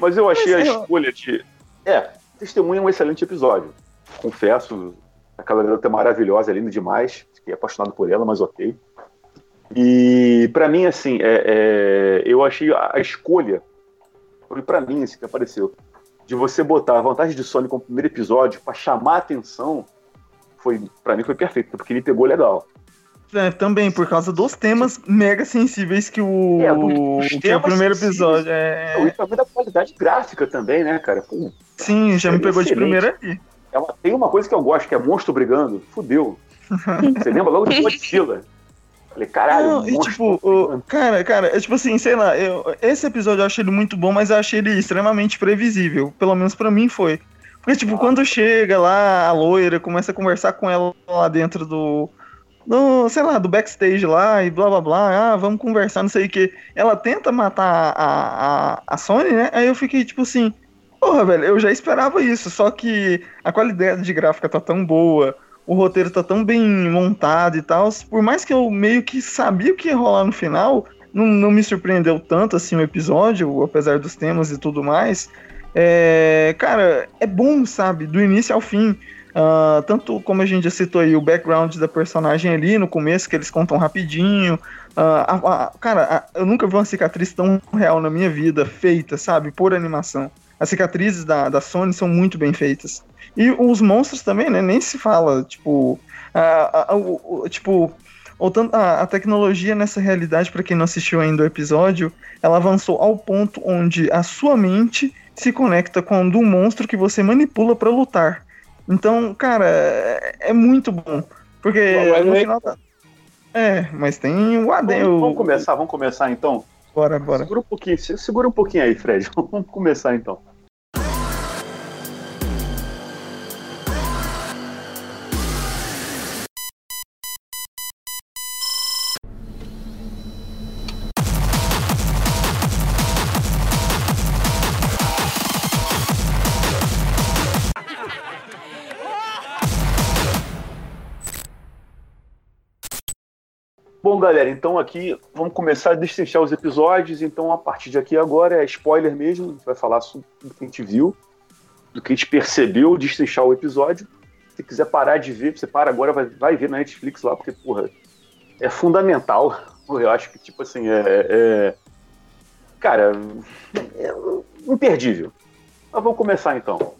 Mas eu achei a Mas eu- escolha de. É, Testemunha é um excelente episódio. Confesso, aquela garota é maravilhosa, é linda demais. Fiquei apaixonado por ela, mas ok. E pra mim, assim, é, é, eu achei a, a escolha, foi pra mim esse que apareceu, de você botar a vantagem de Sony como primeiro episódio pra chamar a atenção, foi, pra mim foi perfeito, porque me pegou legal. É, também, por causa dos temas mega sensíveis que o, É, dos que o temas primeiro sensíveis. episódio. É, E também da qualidade gráfica também, né, cara? Pô, sim, já me é pegou de excelente. primeira ali. Ela tem uma coisa que eu gosto, que é monstro brigando. Fudeu. Você lembra logo de Godzilla? Falei, caralho, Não, e tipo, o- cara, cara, é tipo assim, sei lá, eu, esse episódio eu achei ele muito bom, mas eu achei ele extremamente previsível. Pelo menos pra mim foi. Porque, tipo, quando chega lá a loira, começa a conversar com ela lá dentro do. Do sei lá, do backstage lá e blá blá blá, ah, vamos conversar, não sei o que. Ela tenta matar a, a, a Sony, né? Aí eu fiquei tipo assim, porra, velho, eu já esperava isso, só que a qualidade de gráfica tá tão boa, o roteiro tá tão bem montado e tal. Por mais que eu meio que sabia o que ia rolar no final, não, não me surpreendeu tanto assim o episódio, apesar dos temas e tudo mais. É, cara, é bom, sabe? Do início ao fim. Ah, tanto como a gente já citou aí, o background da personagem ali no começo, que eles contam rapidinho. Ah, a- a- cara, a- eu nunca vi uma cicatriz tão real na minha vida, feita, sabe? Por animação. As cicatrizes da, da Sony são muito bem feitas. E os monstros também, né? Nem se fala, tipo. o- tipo, a, a tecnologia nessa realidade, para quem não assistiu ainda o episódio, ela avançou ao ponto onde a sua mente se conecta com do monstro que você manipula para lutar. Então, cara, é, é muito bom. Porque no é- final tá- É, mas tem o Vamos, adendo. vamos começar, vamos começar então. Bora, bora. Segura um pouquinho, se- segura um pouquinho aí, Fred. Vamos começar então. Bom, galera, então aqui vamos começar a destrinchar os episódios. Então, a partir de aqui agora é spoiler mesmo. A gente vai falar sobre o que a gente viu, do que a gente percebeu, destrinchar o episódio. Se quiser parar de ver, você para agora, vai, vai ver na Netflix lá, porque, porra, é fundamental. Eu acho que, tipo assim, é. é cara, é imperdível. Mas vamos começar então.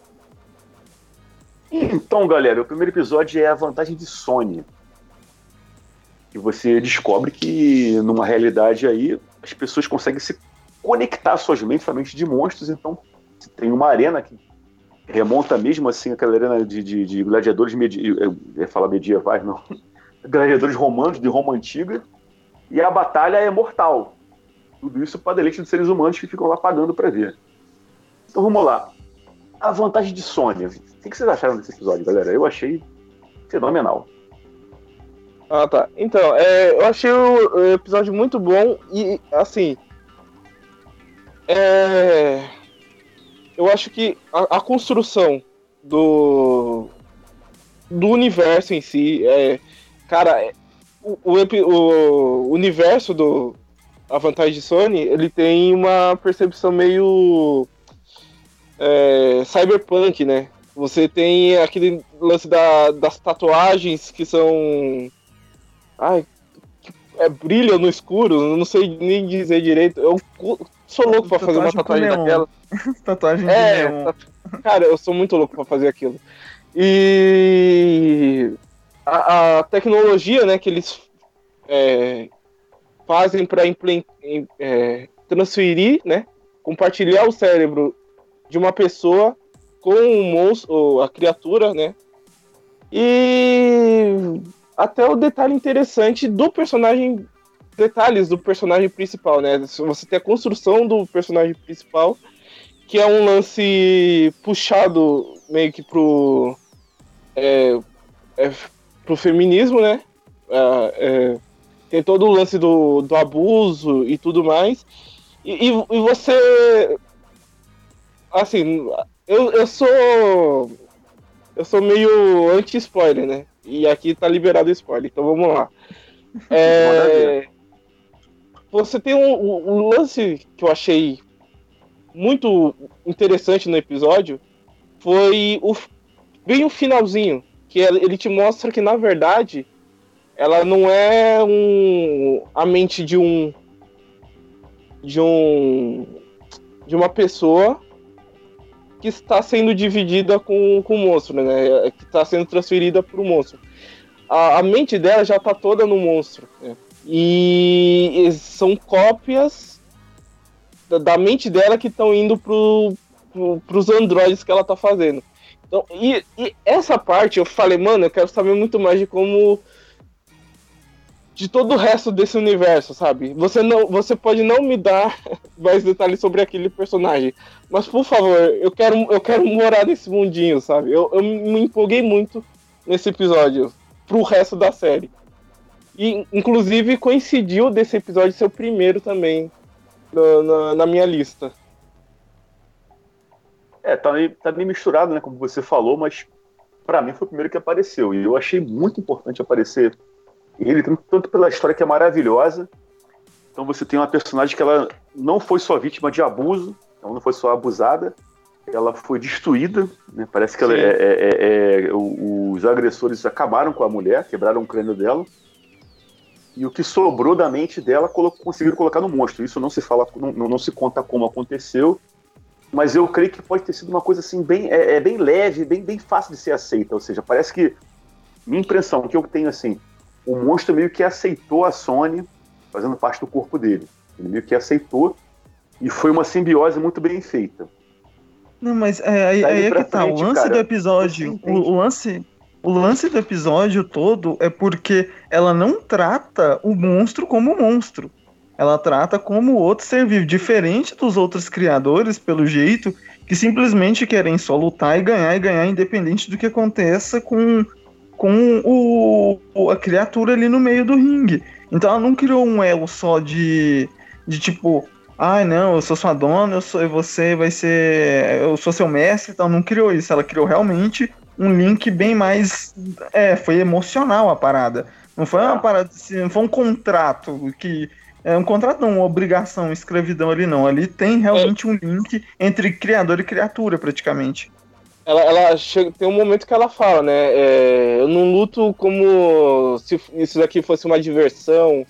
Então, galera, o primeiro episódio é a vantagem de Sony. E você descobre que numa realidade aí as pessoas conseguem se conectar suas mentes a mente de monstros. Então, tem uma arena que remonta mesmo assim aquela arena de, de, de gladiadores ia falar medievais, não, gladiadores romanos de Roma antiga. E a batalha é mortal. Tudo isso para deleite dos seres humanos que ficam lá pagando para ver. Então vamos lá. A vantagem de Sônia. O que vocês acharam desse episódio, galera? Eu achei fenomenal. Ah, tá. Então, é, eu achei o, episódio muito bom e, assim. É, eu acho que a, a, construção do, do universo em si. É, cara, é, o, o, o universo do A Vantagem de Sony ele tem uma percepção meio é, cyberpunk, né? Você tem aquele lance da, das tatuagens que são. Ai, é, brilham no escuro, não sei nem dizer direito. Eu sou louco pra fazer uma tatuagem daquela. tatuagem de é, neon. Cara, eu sou muito louco pra fazer aquilo. E a, a tecnologia né, que eles é, fazem para é, transferir, né, compartilhar o cérebro de uma pessoa com o monstro, a criatura, né? E até o detalhe interessante do personagem, detalhes do personagem principal, né? Você tem a construção do personagem principal, que é um lance puxado meio que pro é, é, pro feminismo, né? É, é, tem todo o lance do, do abuso e tudo mais. E, e, e você assim, eu, eu sou. Eu sou meio anti-spoiler, né? E aqui tá liberado spoiler, então vamos lá. É, você tem um, um, lance que eu achei muito interessante no episódio. Foi o, bem o finalzinho. Que ele te mostra que, na verdade, ela não é um, a mente de um. De um. De uma pessoa que está sendo dividida com, com o monstro, né? Que está sendo transferida para o monstro. A, a, mente dela já está toda no monstro. Né? E, são cópias da, da, mente dela que estão indo pro, pro, pros androides que ela está fazendo. Então, e, e, essa parte eu falei, mano, eu quero saber muito mais de como de todo o resto desse universo, sabe? Você não, você pode não me dar mais detalhes sobre aquele personagem, mas por favor, eu quero, eu quero morar nesse mundinho, sabe? Eu, eu me empolguei muito nesse episódio pro resto da série. E inclusive coincidiu desse episódio ser o primeiro também na, na, na minha lista. É, tá meio, tá meio misturado, né? Como você falou, mas para mim foi o primeiro que apareceu. E eu achei muito importante aparecer ele, tanto pela história que é maravilhosa. Então você tem uma personagem que ela não foi só vítima de abuso, ela não foi só abusada, ela foi destruída. Né? Parece que ela é, é, é, é os agressores acabaram com a mulher, quebraram o crânio dela. E o que sobrou da mente dela conseguiram colocar no monstro. Isso não se fala, não, não se conta como aconteceu, mas eu creio que pode ter sido uma coisa assim bem, é, é, bem leve, bem, bem fácil de ser aceita. Ou seja, parece que minha impressão que eu tenho assim, o monstro meio que aceitou a Sony fazendo parte do corpo dele. Ele meio que aceitou e foi uma simbiose muito bem feita. Não, mas é, aí, aí é que tá. Frente, o lance cara, do episódio. O, o, lance. O lance do episódio todo é porque ela não trata o monstro como monstro. Ela trata como outro ser vivo, diferente dos outros criadores, pelo jeito, que simplesmente querem só lutar e ganhar e ganhar, independente do que aconteça com com o, a criatura ali no meio do ringue. Então ela não criou um elo só de, de tipo, ai ah, não, eu sou sua dona, eu sou, você vai ser, eu sou seu mestre, então não criou isso. Ela criou realmente um link bem mais, é, foi emocional a parada. Não foi uma parada assim, não foi um contrato que. É um contrato, não, uma obrigação, escravidão ali, não. Ali tem realmente um link entre criador e criatura, praticamente. Ela, ela chega, tem um momento que ela fala, né? é, eu não luto como se isso daqui fosse uma diversão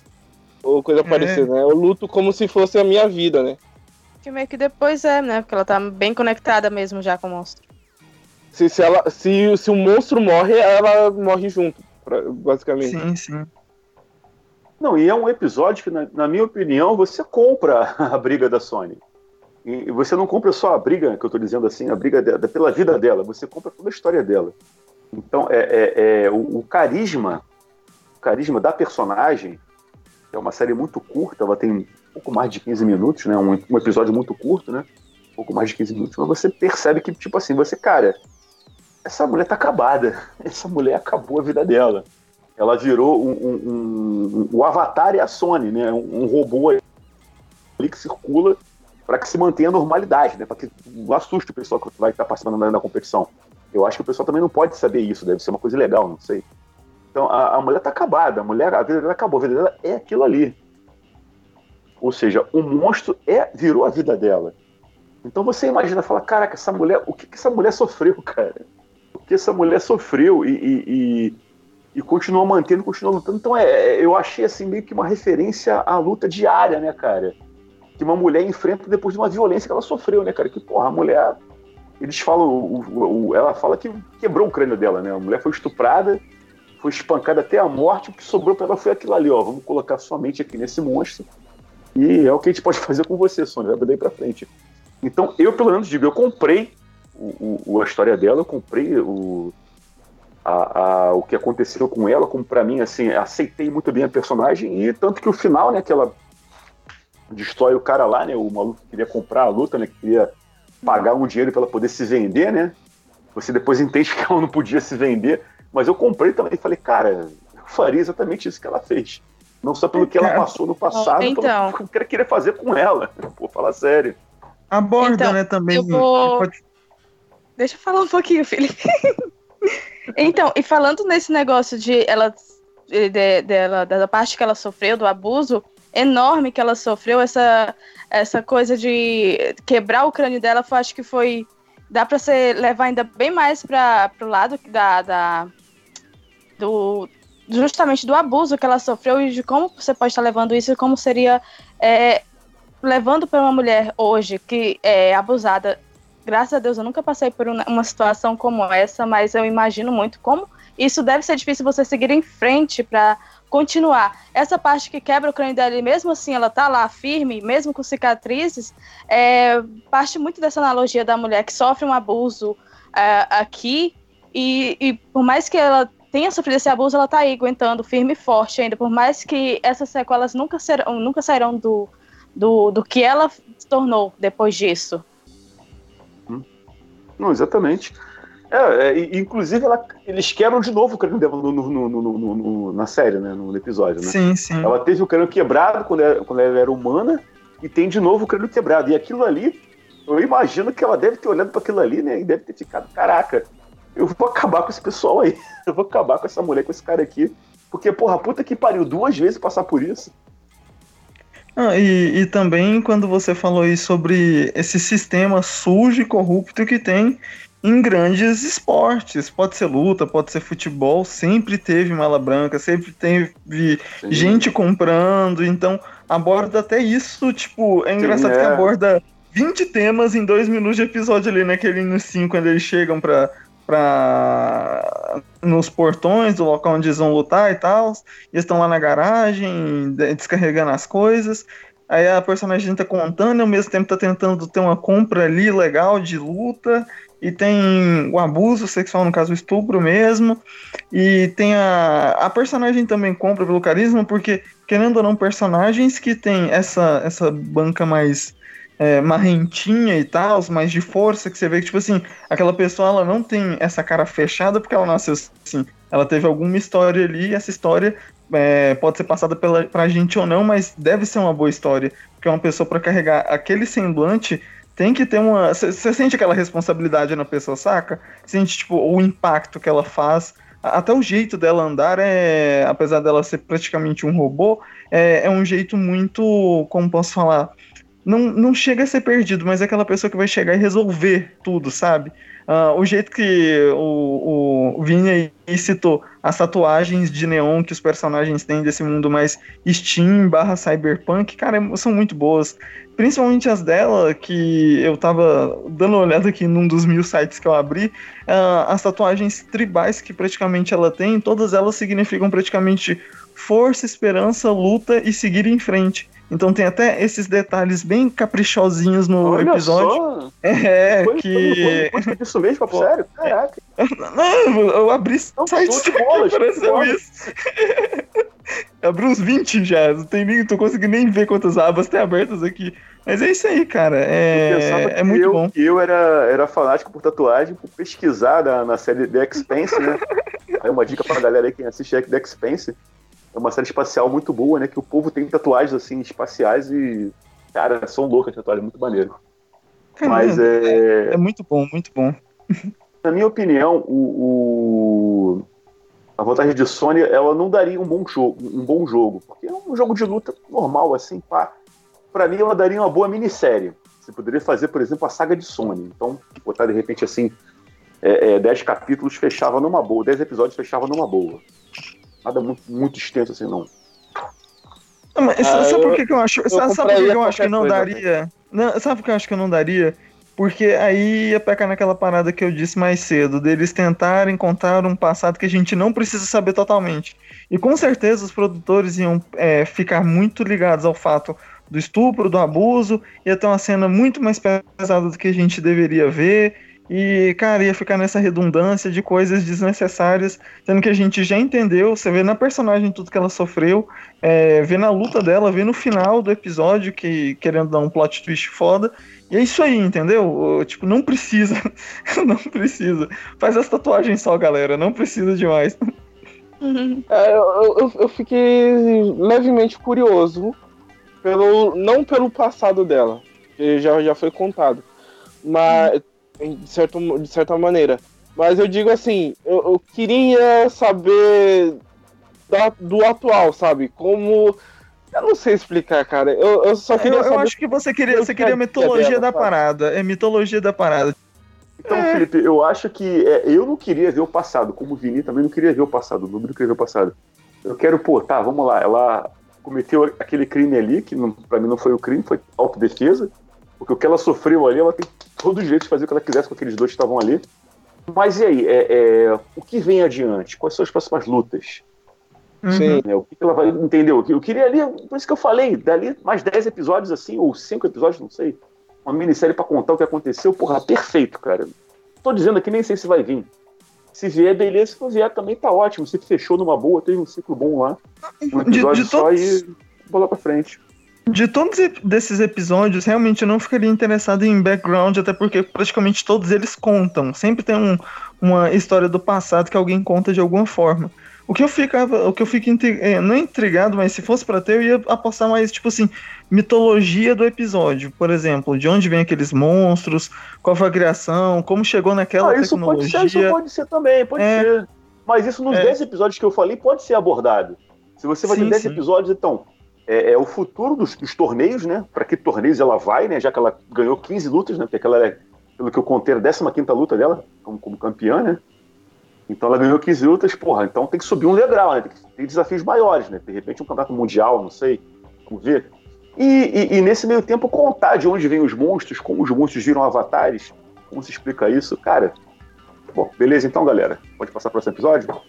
ou coisa É. parecida, né? Eu luto como se fosse a minha vida, né? Que meio que depois é, né? Porque ela tá bem conectada mesmo já com o monstro. Se, se, ela, se, se o monstro morre, ela morre junto, basicamente. Sim, sim. Não, e é um episódio que, na, na minha opinião, você compra a briga da Sony. E você não compra só a briga, que eu tô dizendo assim, a briga pela vida dela, você compra toda a história dela. Então, é, é- é o, o carisma, o carisma da personagem, é uma série muito curta, ela tem um pouco mais de 15 minutos, né? Um, um episódio muito curto, né? Um pouco mais de 15 minutos, mas você percebe que, tipo assim, você, cara, essa mulher tá acabada. Essa mulher acabou a vida dela. Ela virou um, um- um- o Avatar e a Sony, né? Um, um robô ali que circula para que se mantenha a normalidade, né? Para que não assuste o pessoal que vai estar participando da, competição. Eu acho que o pessoal também não pode saber isso, deve ser uma coisa legal, não sei. Então a, a mulher tá acabada, a mulher, a vida dela acabou, a vida dela é aquilo ali. Ou seja, o monstro é virou a vida dela. Então você imagina, fala, caraca, essa mulher, o que, que essa mulher sofreu, cara? O que essa mulher sofreu e, e, e, e continua mantendo, continua lutando. Então é, é, eu achei assim meio que uma referência à luta diária, né, cara? Que uma mulher enfrenta depois de uma violência que ela sofreu, né, cara? Que porra, a mulher, eles falam, o, o- ela fala que quebrou o crânio dela, né? A mulher foi estuprada, foi espancada até a morte, o que sobrou pra ela foi aquilo ali, ó. Vamos colocar sua mente aqui nesse monstro. E é o que a gente pode fazer com você, Sônia, vai daí pra frente. Então, eu, pelo menos, digo, eu comprei o, a história dela, eu comprei o, a- a- o que aconteceu com ela, como pra mim, assim, aceitei muito bem a personagem, e tanto que o final, né, que ela destrói o cara lá, né, o maluco que queria comprar a luta, né, que queria pagar um dinheiro pra ela poder se vender, né, você depois entende que ela não podia se vender, mas eu comprei também e falei, cara, eu faria exatamente isso que ela fez. Não só pelo que ela passou no passado, Então. pelo que ela queria fazer com ela. Pô, fala sério. Aborda, Então, né, também. eu vou- pode- Deixa eu falar um pouquinho, Felipe. então, e falando nesse negócio de ela de- dela, da parte que ela sofreu, do abuso enorme que ela sofreu, essa, essa coisa de quebrar o crânio dela, eu acho que foi. Dá pra você levar ainda bem mais para pro lado da, da. do. Justamente do abuso que ela sofreu e de como você pode estar levando isso e como seria é, levando para uma mulher hoje que é abusada graças a Deus eu nunca passei por uma situação como essa, mas eu imagino muito como isso deve ser difícil você seguir em frente para continuar. Essa parte que quebra o crânio dela, e mesmo assim ela tá lá firme, mesmo com cicatrizes, é, parte muito dessa analogia da mulher que sofre um abuso é, aqui e, e por mais que ela tenha sofrido esse abuso, ela tá aí aguentando firme e forte ainda, por mais que essas sequelas nunca serão, nunca sairão do, do, do que ela se tornou depois disso. Não, exatamente. É, é, inclusive, ela- eles quebram de novo o crânio dela no- no- no- na série, né? No episódio, né? Sim, sim. Ela teve o crânio quebrado quando ela, quando ela era humana e tem de novo o crânio quebrado. E aquilo ali, eu imagino que ela deve ter olhado para aquilo ali, né? E deve ter ficado, caraca, eu vou acabar com esse pessoal aí. Eu vou acabar com essa mulher, com esse cara aqui. Porque, porra, puta que pariu, duas vezes passar por isso. Ah, e, e também quando você falou aí sobre esse sistema sujo e corrupto que tem em grandes esportes. Pode ser luta, pode ser futebol, sempre teve mala branca, sempre teve gente comprando, então aborda até isso, tipo, é engraçado é. que aborda 20 temas em dois minutos de episódio ali naquele início, quando eles chegam pra, pra nos portões do local onde eles vão lutar e tal, eles estão lá na garagem, de- descarregando as coisas, aí a personagem tá contando e ao mesmo tempo tá tentando ter uma compra ali legal de luta, e tem o abuso sexual, no caso o estupro mesmo, e tem a, a personagem também compra pelo carisma, porque, querendo ou não, personagens que tem essa, essa banca mais é, marrentinha e tal, mais de força, que você vê que, tipo assim, aquela pessoa ela não tem essa cara fechada porque ela nasceu assim. Ela teve alguma história ali, e essa história é, pode ser passada pela, pra gente ou não, mas deve ser uma boa história. Porque uma pessoa para carregar aquele semblante tem que ter uma. Você sente aquela responsabilidade na pessoa, saca? Sente, tipo, o impacto que ela faz até o jeito dela andar é, apesar dela ser praticamente um robô, é, é um jeito muito, como posso falar, não, não chega a ser perdido, mas é aquela pessoa que vai chegar e resolver tudo, sabe? Uh, o jeito que o, o Vini aí citou, as tatuagens de neon que os personagens têm desse mundo mais Steam barra Cyberpunk, cara, são muito boas. Principalmente as dela, que eu tava dando uma olhada aqui num dos mil sites que eu abri, uh, as tatuagens tribais que praticamente ela tem, todas elas significam praticamente força, esperança, luta e seguir em frente. Então tem até esses detalhes bem caprichosinhos no Olha episódio. Só. É, foi, que. Foi, foi, isso mesmo, papo sério? Caraca. Não, eu abri não, site de bola, apareceu isso. abri uns 20 já. Não tem nem, tô conseguindo nem ver quantas abas tem abertas aqui. Mas é isso aí, cara. É, é muito eu, bom. Eu era, era fanático por tatuagem, por pesquisar na, na série The Expense, né? é uma dica pra galera aí quem assiste The Expense é uma série espacial muito boa, né? Que o povo tem tatuagens assim espaciais e cara, são loucas tatuagens, muito maneiro. Mas é... é muito bom, muito bom. Na minha opinião, o, o, a vantagem de Sony ela não daria um bom jogo, um bom jogo, porque é um jogo de luta normal assim, pá. Para mim ela daria uma boa minissérie. Você poderia fazer, por exemplo, a saga de Sony. Então, botar de repente assim, é, é, 10 capítulos fechava numa boa, 10 episódios fechava numa boa. Nada muito, muito extenso assim, não. não mas, ah, sabe eu, por que, que eu acho? Sabe, sabe por que eu acho que não daria? Não, sabe por que eu acho que eu não daria? Porque aí ia pecar naquela parada que eu disse mais cedo, deles tentarem contar um passado que a gente não precisa saber totalmente. E com certeza os produtores iam é, ficar muito ligados ao fato do estupro, do abuso, ia ter uma cena muito mais pesada do que a gente deveria ver e, cara, ia ficar nessa redundância de coisas desnecessárias, sendo que a gente já entendeu, você vê na personagem tudo que ela sofreu, é, vê na luta dela, vê no final do episódio, que querendo dar um plot twist foda. E é isso aí, entendeu? Tipo, não precisa. não precisa. Faz as tatuagens só, galera. Não precisa demais. É, eu, eu, eu fiquei levemente curioso. Pelo, não pelo passado dela, que já, já foi contado. Mas de, certo, de certa maneira. Mas eu digo assim, eu, eu queria saber da, do atual, sabe? Como. Eu não sei explicar, cara. Eu, eu só queria eu, saber. Eu acho que você queria, você queria a mitologia dela, da sabe? parada. É mitologia da parada. Então, é. Felipe, eu acho que é, eu não queria ver o passado, como o Vini também não queria ver o passado, o Número não queria ver o passado. Eu quero, pô, tá, vamos lá. Ela cometeu aquele crime ali, que não, pra mim não foi o crime, foi autodefesa. Porque o que ela sofreu ali, ela tem todo o direito de fazer o que ela quisesse com aqueles dois que estavam ali. Mas e aí? É, é, o que vem adiante? Quais são as próximas lutas? Uhum. Sim. Né, o que ela vai. Entendeu? Eu queria ali, por isso que eu falei, dali mais 10 episódios assim, ou 5 episódios, não sei. Uma minissérie para contar o que aconteceu, porra, perfeito, cara. Tô dizendo aqui, nem sei se vai vir. Se vier, beleza. Se não vier, também tá ótimo. Se fechou numa boa, teve um ciclo bom lá. Um episódio de, de só todos... e bola pra frente. De todos desses episódios, realmente eu não ficaria interessado em background, até porque praticamente todos eles contam. Sempre tem um, uma história do passado que alguém conta de alguma forma. O que eu ficava, o que eu fico é, não intrigado, mas se fosse para ter, eu ia apostar mais, tipo assim, mitologia do episódio. Por exemplo, de onde vem aqueles monstros, qual foi a criação, como chegou naquela ah, isso tecnologia. Pode ser, isso pode ser também, pode é, ser. Mas isso nos é, 10 episódios que eu falei pode ser abordado. Se você vai sim, ter 10 sim. episódios, então, é, é o futuro dos, dos torneios, né? Para que torneios ela vai, né? Já que ela ganhou 15 lutas, né? Porque aquela é, pelo que eu contei, a 15 luta dela como, como campeã, né? Então ela ganhou 15 lutas, porra, então tem que subir um degrau, né? Tem, que, tem desafios maiores, né? De repente um campeonato mundial, não sei, vamos ver. E, e, e, nesse meio tempo contar de onde vêm os monstros, como os monstros viram avatares, como se explica isso, cara. Bom, beleza então, galera. Pode passar para o próximo episódio?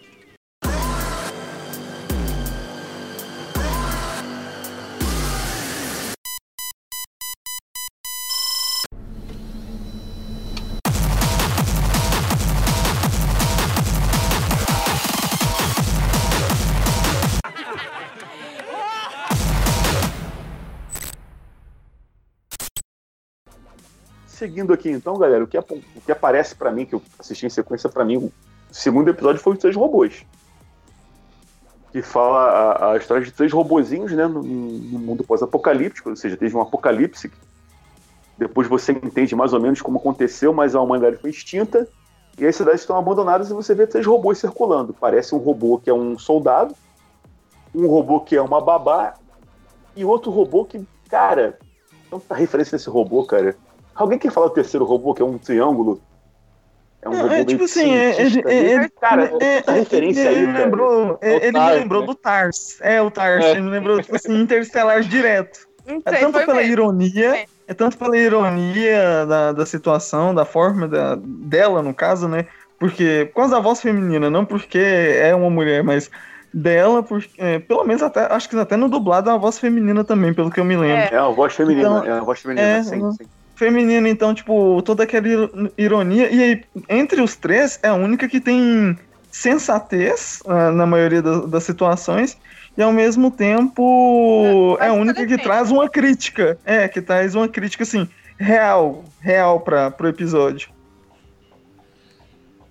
Seguindo aqui então, galera, o que, o que aparece para mim, que eu assisti em sequência para mim, o segundo episódio foi os três robôs. Que fala a, a história de três robozinhos, né, no, no mundo pós-apocalíptico, ou seja, teve um apocalipse. Depois você entende mais ou menos como aconteceu, mas a humanidade foi extinta. E as cidades estão abandonadas e você vê três robôs circulando. Parece um robô que é um soldado, um robô que é uma babá e outro robô que, cara, tanta referência nesse robô, cara. Alguém quer falar do terceiro robô, que é um triângulo? É um robô é, tipo assim, é, é, cara, é, é, referência ele, aí, cara. Lembrou, ele me lembrou né? do Tars. É, o Tars. Ele me lembrou, tipo assim, Interstellar direto. É tanto pela mesmo. ironia, é tanto pela ironia da, da situação, da forma da, dela, no caso, né? Porque, por causa da voz feminina, não porque é uma mulher, mas dela, porque, é, pelo menos até, acho que até no dublado é uma voz feminina também, pelo que eu me lembro. É, é uma voz feminina, então, é uma voz feminina, é, sim, sim. Feminina, então, tipo, toda aquela ironia. E aí, entre os três, é a única que tem sensatez uh, na maioria das, das situações e ao mesmo tempo é, é a única que traz uma crítica. É, que traz uma crítica assim, real, real para pro episódio.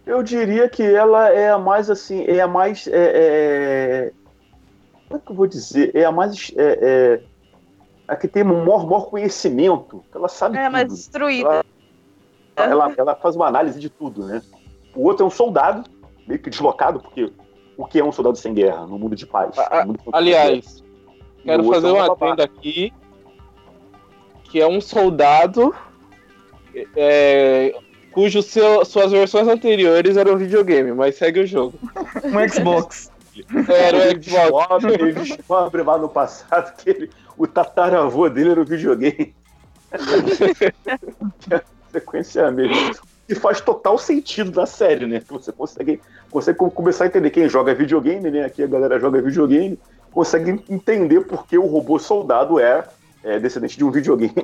Eu diria que ela é a mais assim, é a mais. É, é... Como é que eu vou dizer? É a mais. É, é... A que tem o maior, maior conhecimento. Ela sabe. É a mais destruída. Ela, ela, ela, faz uma análise de tudo, né? O outro é um soldado, meio que deslocado, porque o que é um soldado sem guerra no mundo de paz? A, aliás, quero fazer é uma adendo aqui que é um soldado é, cujo seu, suas versões anteriores eram videogame, mas segue o jogo. Um Xbox. Era o Xbox. Ele descobre lá no passado que ele, o tataravô dele era o videogame. sequência mesmo. E faz total sentido na série, né? Você consegue, consegue começar a entender quem joga videogame, né? Aqui a galera joga videogame, consegue entender por que o robô soldado é, é descendente de um videogame.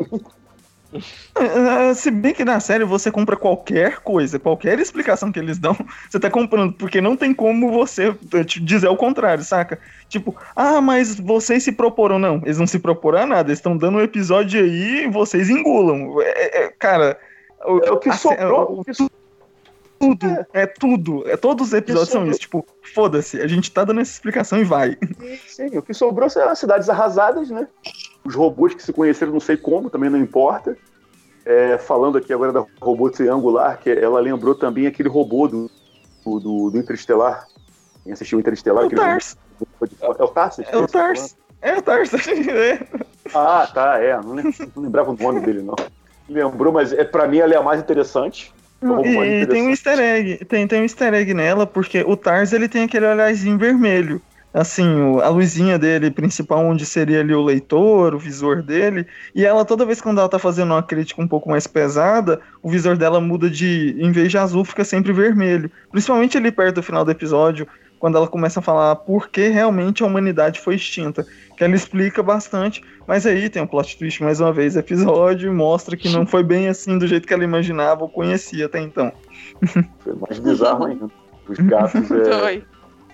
É, se bem que na série você compra qualquer coisa, qualquer explicação que eles dão, você tá comprando, porque não tem como você eh, dizer o contrário, saca? Tipo, ah, mas vocês se proporam. Não, eles não se proporam a nada, eles estão dando um episódio aí e vocês engulam. É, é, cara, o, é o que sobrou. O tudo, é. é. tudo. É, todos os episódios são isso. Tipo, foda-se, a gente tá dando essa explicação e vai. Sim, o que sobrou são as cidades arrasadas, né? Os robôs que se conheceram não sei como, também não importa. É, falando aqui agora da robô triangular, que ela lembrou também aquele robô do, do, do Interestelar. Quem assistiu Interestelar? É o Tars. É o Tars? É o Tars. É o Tars. ah, tá, é. Não, lembrava o nome dele, não. Lembrou, mas é, pra mim ela é a mais interessante. E, e tem um easter egg, tem, tem um easter egg nela, porque o Tars ele tem aquele olharzinho vermelho. Assim, a luzinha dele principal, onde seria ali o leitor, o visor dele, e ela toda vez quando ela tá fazendo uma crítica um pouco mais pesada, o visor dela muda de, em vez de azul, fica sempre vermelho. Principalmente ali perto do final do episódio, quando ela começa a falar por que realmente a humanidade foi extinta. Que ela explica bastante, mas aí tem um plot twist mais uma vez, episódio, mostra que não foi bem assim do jeito que ela imaginava ou conhecia até então. Foi mais bizarro ainda. Os gatos, é,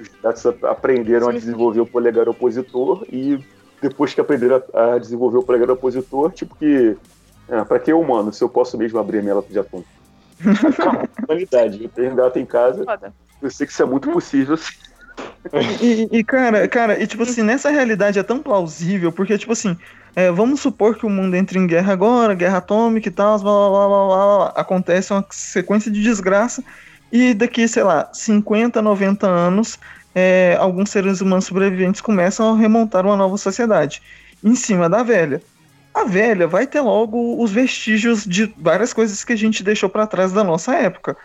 os gatos aprenderam a desenvolver o polegar opositor e depois que aprenderam a, desenvolver o polegar opositor, tipo que. É, pra que humano? Se eu posso mesmo abrir a minha lata de atum. Humanidade. Eu tenho gato em casa. Foda. Eu sei que isso é muito possível. E, e, cara, cara, e tipo assim, nessa realidade é tão plausível, porque, tipo assim, é, vamos supor que o mundo entre em guerra agora, guerra atômica e tal, blá, blá, blá, blá, blá, acontece uma sequência de desgraça, e daqui, sei lá, 50, 90 anos, é, alguns seres humanos sobreviventes começam a remontar uma nova sociedade, em cima da velha. A velha vai ter logo os vestígios de várias coisas que a gente deixou para trás da nossa época.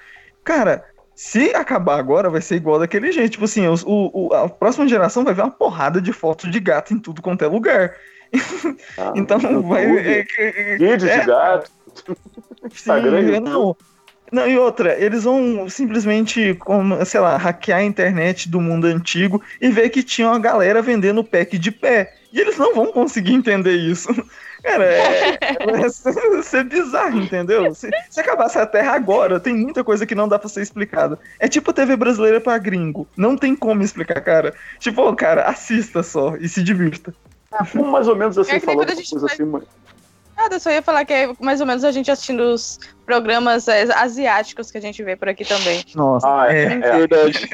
Cara, se acabar agora, vai ser igual daquele jeito. Tipo assim, o, o, a próxima geração vai ver uma porrada de fotos de gato em tudo quanto é lugar. Ah, então vai. É, é, Vídeo é, de gato. Instagram. Sim, não. Não, e outra, eles vão simplesmente, como, sei lá, hackear a internet do mundo antigo e ver que tinha uma galera vendendo pack de pé. E eles não vão conseguir entender isso. Cara, é, é ser bizarro, entendeu? Se, se acabasse a Terra agora, tem muita coisa que não dá pra ser explicada. É tipo TV brasileira pra gringo. Não tem como explicar, cara. Tipo, cara, assista só e se divirta. É, mais ou menos assim, é falando coisa assim, mas... Nada, só ia falar que é mais ou menos a gente assistindo os programas é, asiáticos que a gente vê por aqui também. Nossa, ah, é, é, é verdade.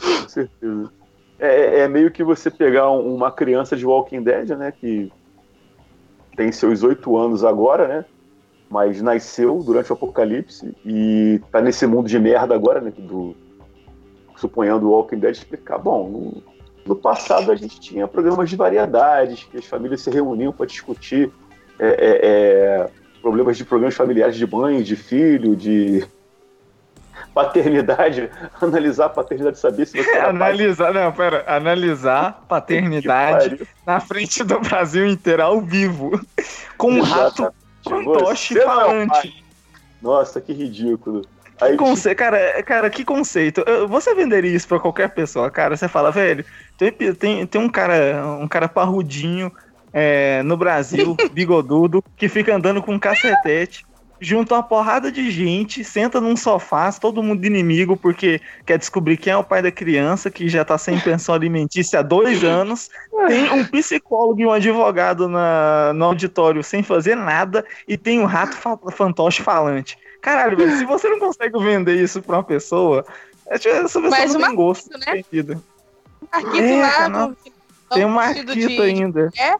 Com certeza. É, é, é, meio que você pegar uma criança de Walking Dead, né? Que tem seus oito anos agora, né? mas nasceu durante o apocalipse e tá nesse mundo de merda agora, né? Do, suponhando o Walking Dead explicar. Bom, no, no, passado a gente tinha programas de variedades, que as famílias se reuniam para discutir é, é, é, problemas de problemas familiares de mãe, de filho, de paternidade, analisar a paternidade, saber se você é analisar, não, pera, analisar paternidade na frente do Brasil inteiro ao vivo, com um rato fantoche falante. Nossa, que ridículo. Aí, conce... cara, cara, que conceito. Você venderia isso pra qualquer pessoa, cara? Você fala, velho, tem, tem, tem um cara, um cara parrudinho é, no Brasil, bigodudo, que fica andando com um cacetete, junto a uma porrada de gente, senta num sofá, todo mundo inimigo, porque quer descobrir quem é o pai da criança, que já tá sem pensão alimentícia há dois anos. Tem um psicólogo e um advogado na, no auditório sem fazer nada, e tem um rato fa fantoche falante. Caralho, velho, se você não consegue vender isso pra uma pessoa, essa pessoa Mas não tem gosto. Né? Sentido. Marquito é, lá no, Tem um Marquito de... ainda. É?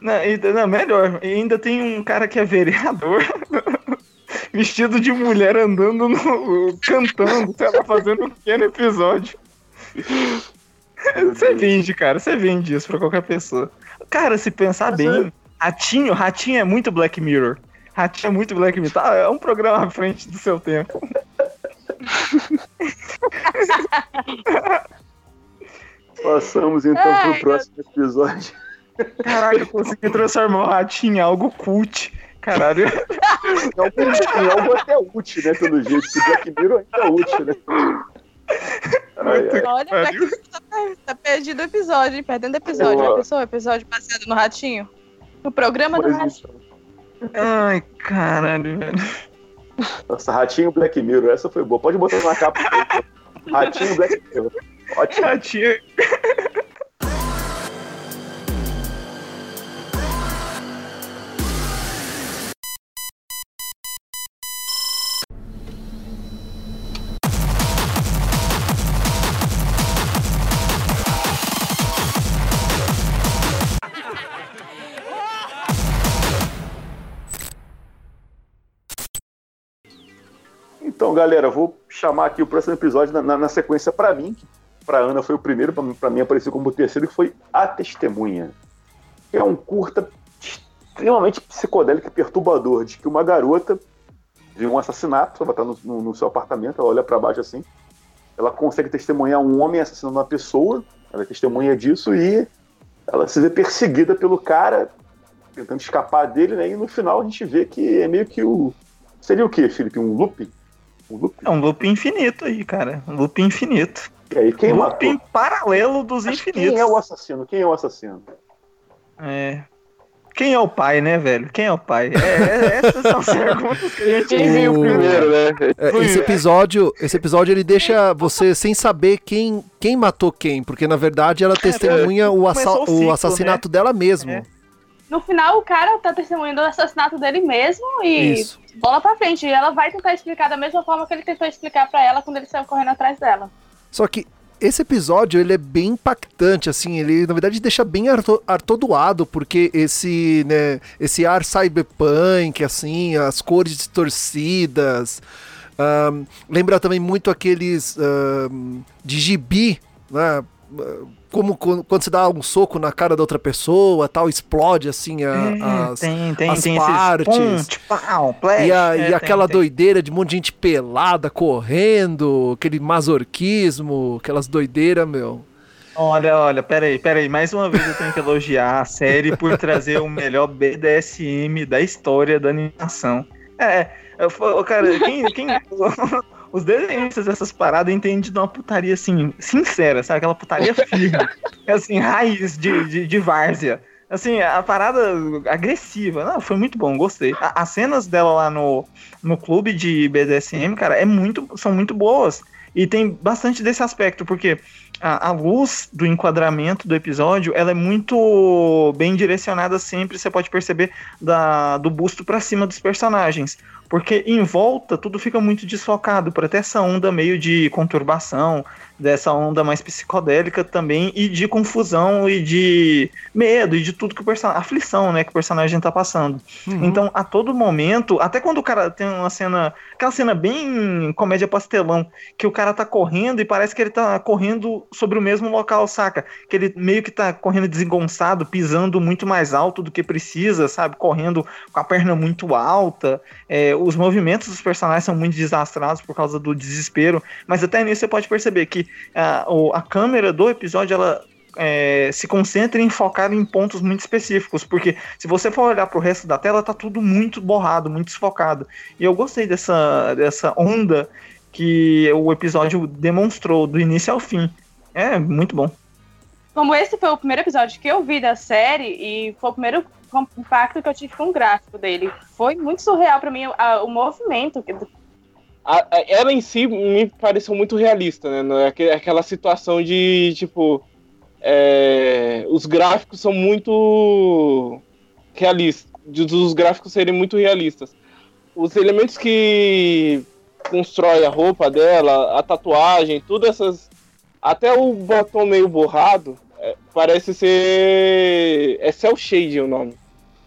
Não, não, melhor, ainda tem um cara que é vereador vestido de mulher andando no. cantando, sei lá, fazendo um pequeno episódio. Você vende, cara, você vende isso pra qualquer pessoa. Cara, se pensar Mas bem, é... Ratinho, Ratinho é muito Black Mirror. Ratinho é muito Black Mirror. Tá, é um programa à frente do seu tempo. Passamos então Ai, pro próximo episódio. Caralho, eu consegui transformar o ratinho em algo cult. Caralho. É algo, é algo até útil, né? Pelo jeito. Que Black Mirror ainda é útil, né? Ai, ai. Olha, pra que tá, tá perdido o episódio, hein? Perdendo episódio. Já pensou o episódio baseado no ratinho? O programa pois do ratinho. Ai, caralho, velho. Nossa, Ratinho Black Mirror, essa foi boa. Pode botar na capa. Ratinho Black Mirror. Ótimo. Ratinho. Então, galera, vou chamar aqui o próximo episódio na, na, na sequência para mim, que para Ana foi o primeiro, para mim apareceu como o terceiro, que foi A Testemunha. É um curta extremamente psicodélico e perturbador, de que uma garota vê um assassinato, ela está no, no, no, seu apartamento, ela olha para baixo assim, ela consegue testemunhar um homem assassinando uma pessoa, ela testemunha disso e ela se vê perseguida pelo cara, tentando escapar dele, né? E no final a gente vê que é meio que o. Seria o que, Felipe? Um loop? Um loop? É um loop infinito aí, cara. Um loop infinito. E aí, quem um loop matou? paralelo dos Mas infinitos. Quem é o assassino? Quem é o assassino? É. Quem é o pai, né, velho? Quem é o pai? É, é essas são as perguntas que a gente o... primeiro, né? É, esse episódio, esse episódio ele deixa você sem saber quem, quem matou quem, porque na verdade ela é, testemunha o, assa o, ciclo, o, assassinato né? dela mesmo. É. No final, o cara tá testemunhando o assassinato dele mesmo e Isso. Bola pra frente. E ela vai tentar explicar da mesma forma que ele tentou explicar para ela quando ele saiu correndo atrás dela. Só que esse episódio ele é bem impactante, assim, ele na verdade deixa bem atordoado, porque esse, né, esse ar cyberpunk, assim, as cores distorcidas, lembra também muito aqueles um, de gibi, né, como quando você dá um soco na cara da outra pessoa, tal, explode assim a, é, as, tem, tem, as tem partes. Ponte, pau, e, a, é, e aquela doideira de um monte de gente pelada correndo, aquele masorquismo, aquelas doideiras, meu. Olha, olha, peraí, peraí. Mais uma vez eu tenho que elogiar a série por trazer o melhor BDSM da história da animação. É, eu, cara, quem, quem os desenhistas dessas paradas entendem de uma putaria assim, sincera, sabe? Aquela putaria firme. assim, raiz de, de, de várzea. Assim, a parada agressiva. Não, foi muito bom, gostei. A, as cenas dela lá no, no clube de BDSM, cara, é muito, são muito boas. E tem bastante desse aspecto, porque a, a, luz do enquadramento do episódio, ela é muito bem direcionada sempre, você pode perceber, da, do busto para cima dos personagens. Porque em volta tudo fica muito desfocado, para ter essa onda meio de conturbação, dessa onda mais psicodélica também e de confusão e de medo e de tudo que o personagem, aflição, né, que o personagem tá passando. Uhum. Então, a todo momento, até quando o cara tem uma cena, aquela cena bem comédia pastelão, que o cara tá correndo e parece que ele tá correndo sobre o mesmo local, saca? Que ele meio que tá correndo desengonçado, pisando muito mais alto do que precisa, sabe? Correndo com a perna muito alta. É, os movimentos dos personagens são muito desastrados por causa do desespero, mas até nisso você pode perceber que a, a câmera do episódio ela é, se concentra em focar em pontos muito específicos, porque se você for olhar para o resto da tela, tá tudo muito borrado, muito desfocado. E eu gostei dessa, dessa onda que o episódio demonstrou do início ao fim. É muito bom. Como esse foi o primeiro episódio que eu vi da série e foi o primeiro impacto que eu tive com o gráfico dele, foi muito surreal para mim a, o movimento a, a, ela em si me pareceu muito realista, né? Aquela situação de, tipo, é, os gráficos são muito realistas, os gráficos serem muito realistas. Os elementos que constrói a roupa dela, a tatuagem, tudo essas. Até o botão meio borrado, é, parece ser. É cel shade o nome.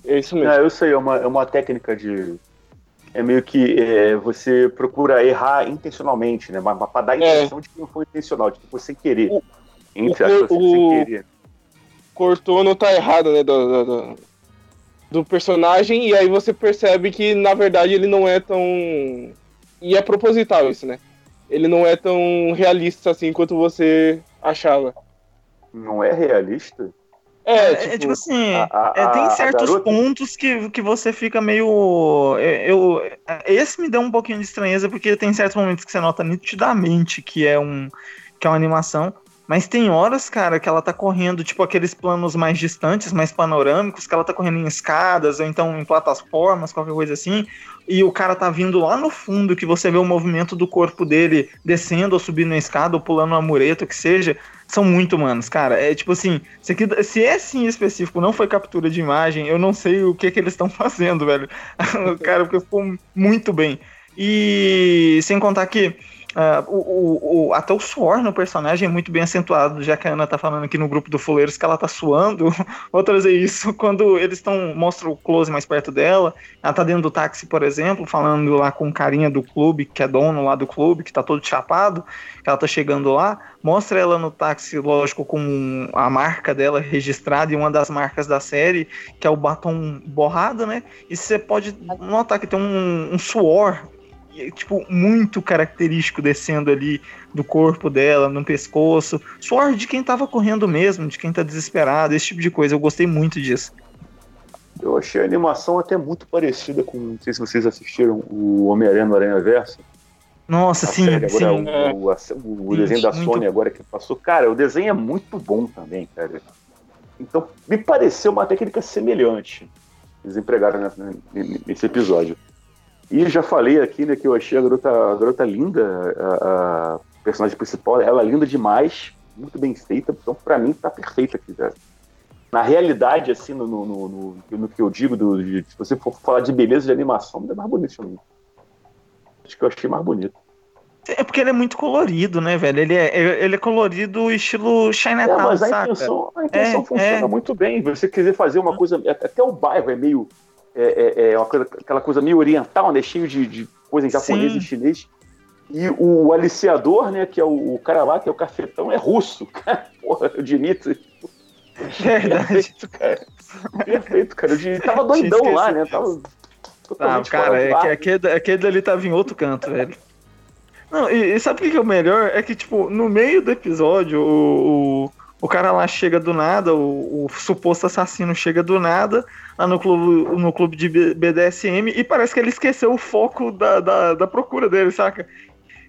É isso mesmo. É, eu sei, é uma, é uma técnica de, é meio que é, você procura errar intencionalmente, né? Mas para dar a impressão é. de que não foi intencional, de que foi sem querer. O, entre o, aspas, o, sem querer. Cortou não tá errado, né? Do, do, do, personagem, e aí você percebe que, na verdade, ele não é tão. E é proposital isso, né? Ele não é tão realista assim quanto você achava. Não é realista? É, é, é, tipo, é, tipo assim, a, a, é, tem certos pontos que, que você fica meio. Eu, eu, esse me deu um pouquinho de estranheza, porque tem certos momentos que você nota nitidamente que é, um, que é uma animação. Mas tem horas, cara, que ela tá correndo, tipo, aqueles planos mais distantes, mais panorâmicos, que ela tá correndo em escadas, ou então em plataformas, qualquer coisa assim, e o cara tá vindo lá no fundo, que você vê o movimento do corpo dele descendo ou subindo a escada, ou pulando uma mureta, o que seja são muito humanos, cara. É tipo assim, se, aqui, se é sim específico, não foi captura de imagem, eu não sei o que que eles estão fazendo, velho. cara, porque ficou muito bem. E sem contar que Uh, o, o, até o suor no personagem é muito bem acentuado, já que a Ana tá falando aqui no grupo do Fuleiros que ela tá suando. Vou trazer isso quando eles estão. mostra o close mais perto dela. Ela tá dentro do táxi, por exemplo, falando lá com o carinha do clube, que é dono lá do clube, que tá todo chapado, que ela tá chegando lá. Mostra ela no táxi, lógico, com a marca dela registrada e uma das marcas da série, que é o batom borrado, né? E você pode notar que tem um, um suor tipo, muito característico descendo ali do corpo dela, no pescoço. Suor de quem tava correndo mesmo, de quem tá desesperado, esse tipo de coisa. Eu gostei muito disso. Eu achei a animação até muito parecida com. Não sei se vocês assistiram o Homem-Aranha no Aranha Verso. Nossa, sim, agora, sim. O, o, o desenho da muito... Sony agora que passou. Cara, o desenho é muito bom também, cara. Então, me pareceu uma técnica semelhante. Eles empregaram nesse episódio. E já falei aqui, né, que eu achei a garota, a garota linda, a, a personagem principal, ela é linda demais, muito bem feita, então pra mim tá perfeita aqui, cara. Na realidade, assim, no, no, no, no que eu digo, do, de, se você for falar de beleza de animação, é mais bonito mim. Acho que eu achei mais bonito. É porque ele é muito colorido, né, velho? Ele é, ele é colorido estilo Chinatown, é, mas a intenção, a intenção é, funciona é. muito bem. Você quiser fazer uma coisa... Até o bairro é meio é, é, é coisa, aquela coisa meio oriental, né? Cheio de, de coisa em japonês Sim. e chinês. E o aliciador, né, que é o, o, cara lá, que é o cafetão, é russo. Porra, o Dimitri. Verdade. Perfeito, cara. Perfeito, cara. Tava doidão lá, né? Tava ah, cara, é que aquele, aquele ali tava em outro canto, velho. Não, e, e sabe o que é o melhor? É que, tipo, no meio do episódio, o, o o cara lá chega do nada, o, o, suposto assassino chega do nada lá no clube, no clube de BDSM e parece que ele esqueceu o foco da, da, da procura dele, saca?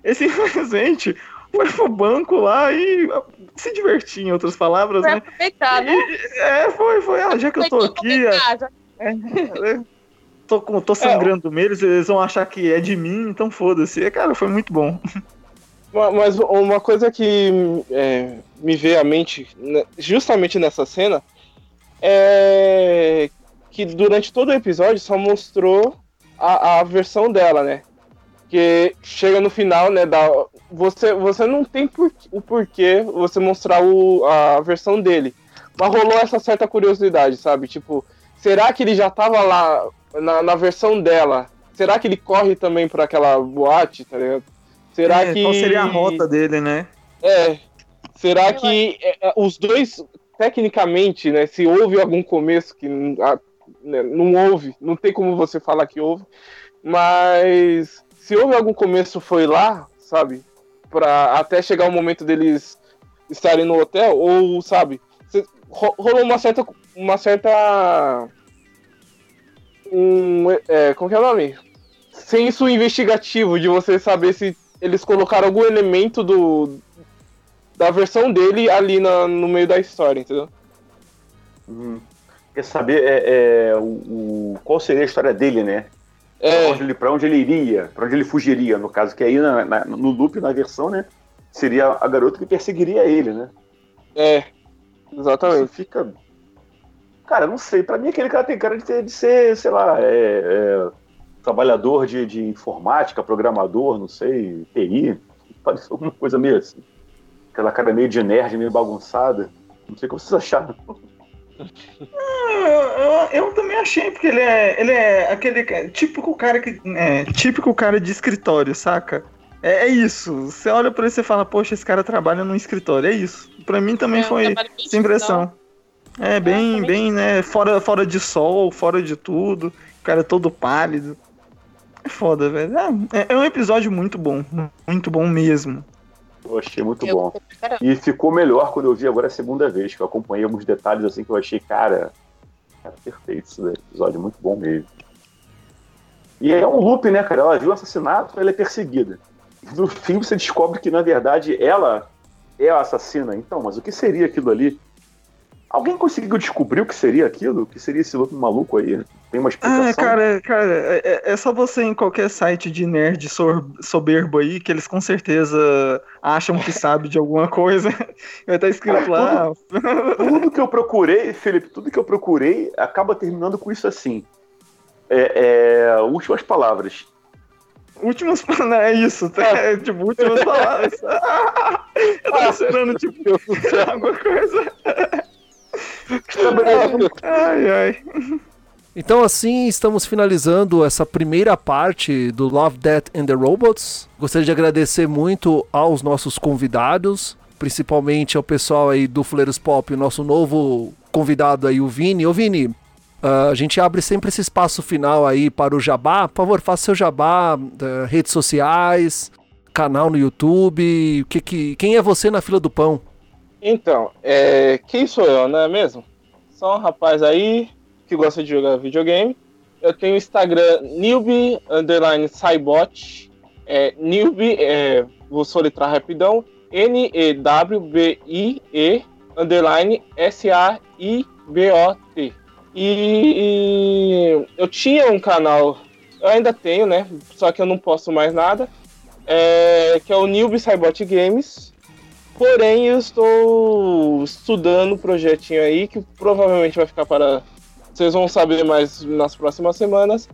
Esse simplesmente foi pro banco lá e se divertir, em outras palavras, foi né? Aproveitar, né? E, é, foi, foi. Ah, já que eu tô aqui. É, é, tô, tô sangrando é. eles, eles vão achar que é de mim, então foda-se. Cara, foi muito bom. Mas uma coisa que é, me veio à mente, né, justamente nessa cena, é que durante todo o episódio só mostrou a, a versão dela, né? Porque chega no final, né? Da, você, você não tem por, o porquê você mostrar o, a versão dele. Mas rolou essa certa curiosidade, sabe? Tipo, será que ele já tava lá na, na versão dela? Será que ele corre também por aquela boate, tá ligado? Será É, que. Qual seria a rota dele, né? É. Será que é, os dois, tecnicamente, né? Se houve algum começo que né, não houve, não tem como você falar que houve, mas se houve algum começo foi lá, sabe? Pra até chegar o momento deles estarem no hotel, ou, sabe? cê- ro- rolou uma certa. Uma certa. Um, é, como que é o nome? Senso investigativo de você saber se eles colocaram algum elemento do, da versão dele ali na- no meio da história, entendeu? Uhum. Quer saber é, é, o, o- qual seria a história dele, né? Pra É, onde ele, pra onde ele iria, pra onde ele fugiria, no caso, que aí na- na- no loop, na versão, né? Seria a garota que perseguiria ele, né? é, Isso exatamente. fica. Cara, não sei. Pra mim, aquele cara tem cara de, ter- de ser, sei lá, é, é, trabalhador de, de informática, programador, não sei, TI. Parece alguma coisa meio assim. Aquela cara meio de nerd, meio bagunçada. Não sei o que vocês acharam. Eu, eu, eu também achei, porque ele é, ele é aquele típico cara que. É, típico cara de escritório, saca? É, é isso. Você olha pra ele e fala, poxa, esse cara trabalha num escritório. É isso. Pra mim também É foi essa impressão. É, bem, também. bem, né? Fora, fora de sol, fora de tudo. O cara é todo pálido. É foda, velho. É, é um episódio muito bom. Muito bom mesmo. Eu achei muito Eu bom. E ficou melhor quando eu vi agora a segunda vez, que eu acompanhei alguns detalhes assim que eu achei, cara, cara perfeito esse episódio, muito bom mesmo. E é um loop, né, cara? Ela viu o assassinato, ela é perseguida. No fim você descobre que, na verdade, ela é a assassina. Então, mas o que seria aquilo ali? Alguém conseguiu descobrir o que seria aquilo? O que seria esse loop maluco aí? Tem uma explicação? Ah, cara, cara, é, é- é só você em qualquer site de nerd soberbo aí, que eles com certeza acham que sabe de alguma coisa. Vai estar escrito lá. Tudo que eu procurei, Felipe, tudo que eu procurei acaba terminando com isso assim. É, é, últimas palavras. Últimas palavras, é isso, tá? É, tipo, últimas palavras. Eu tava esperando, tipo, alguma coisa. Ai, ai. Então assim estamos finalizando essa primeira parte do Love, Death and the Robots. Gostaria de agradecer muito aos nossos convidados, principalmente ao pessoal aí do Fuleiros Pop, o nosso novo convidado aí, o Vini. Ô Vini, ah, a gente abre sempre esse espaço final aí para o Jabá. Por favor, faça seu Jabá, eh, redes sociais, canal no YouTube. Que que, quem é você na fila do pão? Então, é, quem sou eu, não é mesmo? Sou um rapaz aí que gosta de jogar videogame. Eu tenho o Instagram newbie underline cybot. É, newbie, é, vou soletrar rapidão. N-E-W-B-I-E underline S-A-I-B-O-T. E, eu tinha um canal, eu ainda tenho, né? Só que eu não posto mais nada. é, que é o Newbie Cybot Games. Porém, eu estou estudando um projetinho aí que provavelmente vai ficar para. Vocês vão saber mais nas próximas semanas.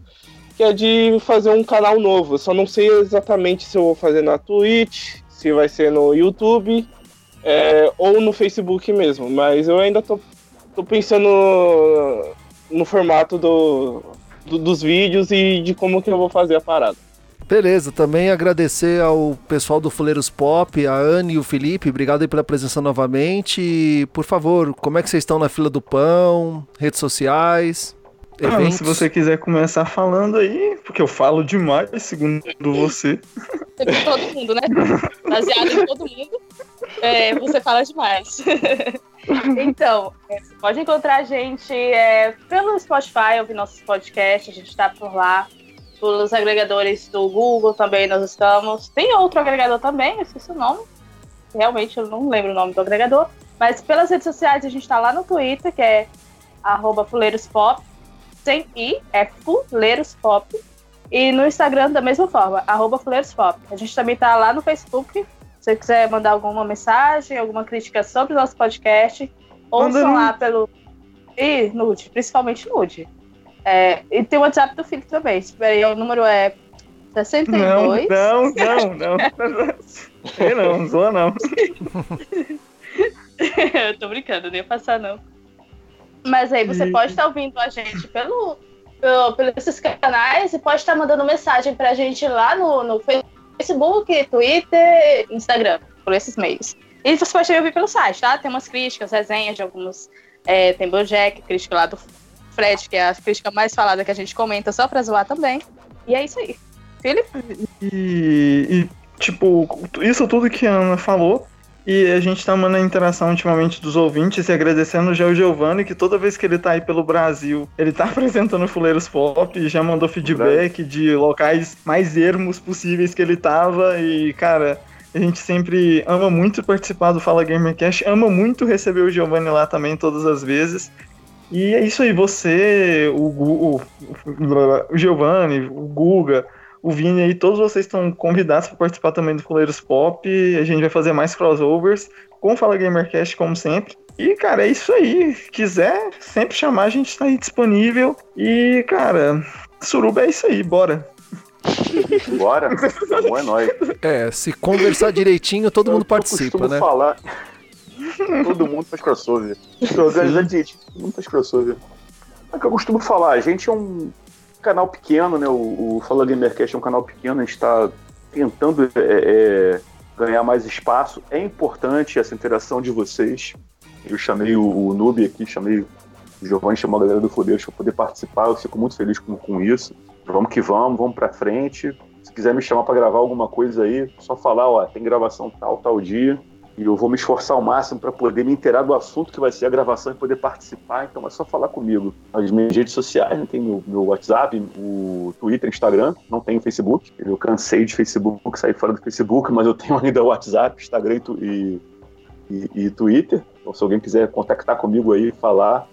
Que é de fazer um canal novo. Eu só não sei exatamente se eu vou fazer na Twitch, se vai ser no YouTube é, ou no Facebook mesmo. Mas eu ainda tô, tô pensando no, no formato do, do- dos vídeos e de como que eu vou fazer a parada. Beleza, também agradecer ao pessoal do Fuleiros Pop, a Anne e o Felipe, obrigado aí pela presença novamente. E, por favor, como é que vocês estão na fila do pão, redes sociais, eventos? se você quiser começar falando aí, porque eu falo demais, segundo você. Segundo todo mundo, né? Baseado em todo mundo. é, você fala demais. Então, é, você pode encontrar a gente é, pelo Spotify, ouvir nossos podcasts, a gente está por lá. Pelos agregadores do Google também nós estamos. Tem outro agregador também, eu esqueci o nome. Realmente eu não lembro o nome do agregador. Mas pelas redes sociais a gente está lá no Twitter, que é arroba fuleirospop, sem i, é fuleirospop. E no Instagram da mesma forma, arroba fuleirospop. A gente também está lá no Facebook, se você quiser mandar alguma mensagem, alguma crítica sobre o nosso podcast, ouçam lá pelo. E nude, principalmente nude. É, e tem o WhatsApp do filho também. Espera aí, O número é 62. Não, não, não, não. Não, zoa não. Eu tô brincando, não ia passar, não. Mas aí você E- pode estar ouvindo a gente pelo, pelo, pelos esses canais e pode estar mandando mensagem pra gente lá no, no Facebook, Twitter, Instagram, por esses meios. E você pode também ouvir pelo site, tá? Tem umas críticas, resenhas de alguns. É, tem Bojack, crítica lá do Fred, que é a crítica mais falada que a gente comenta só pra zoar também. E é isso aí. Felipe? E, e, tipo, isso tudo que a Ana falou. E a gente tá mandando a interação ultimamente dos ouvintes e agradecendo já o Giovanni, que toda vez que ele tá aí pelo Brasil, ele tá apresentando Fuleiros Pop e já mandou feedback de locais mais ermos possíveis que ele tava. E, cara, a gente sempre ama muito participar do Fala Gamercast, ama muito receber o Giovanni lá também todas as vezes. E é isso aí, você, o, Gu- o, o Giovanni, o Guga, o Vini aí, todos vocês estão convidados para participar também do Fuleiros Pop. A gente vai fazer mais crossovers com o Fala Gamercast, como sempre. E, cara, é isso aí. Quiser sempre chamar, a gente tá aí disponível. E, cara, Suruba é isso aí, bora. Bora? Bom, é nóis. É, se conversar direitinho, todo Eu- mundo participa, né? falar. Todo mundo faz crossover. Organizando direitinho, todo mundo faz crossover. É o que eu costumo falar, a gente é um canal pequeno, né? O, o Fala Gamercast é um canal pequeno, a gente está tentando é, é, ganhar mais espaço. É importante essa interação de vocês. Eu chamei o, o Noob aqui, chamei o Giovanni, chamou a galera do Fodeiros para poder participar. Eu fico muito feliz com, com isso. Vamos que vamos, vamos pra frente. Se quiser me chamar para gravar alguma coisa aí, só falar, ó, tem gravação tal, tal dia. E eu vou me esforçar ao máximo para poder me inteirar do assunto que vai ser a gravação e poder participar. Então é só falar comigo. As minhas redes sociais, né? tem meu, meu WhatsApp, o Twitter, Instagram, não tenho Facebook. Eu cansei de Facebook, saí fora do Facebook, mas eu tenho ainda o WhatsApp, Instagram e, e, e- Twitter. Então se alguém quiser contactar comigo aí, falar.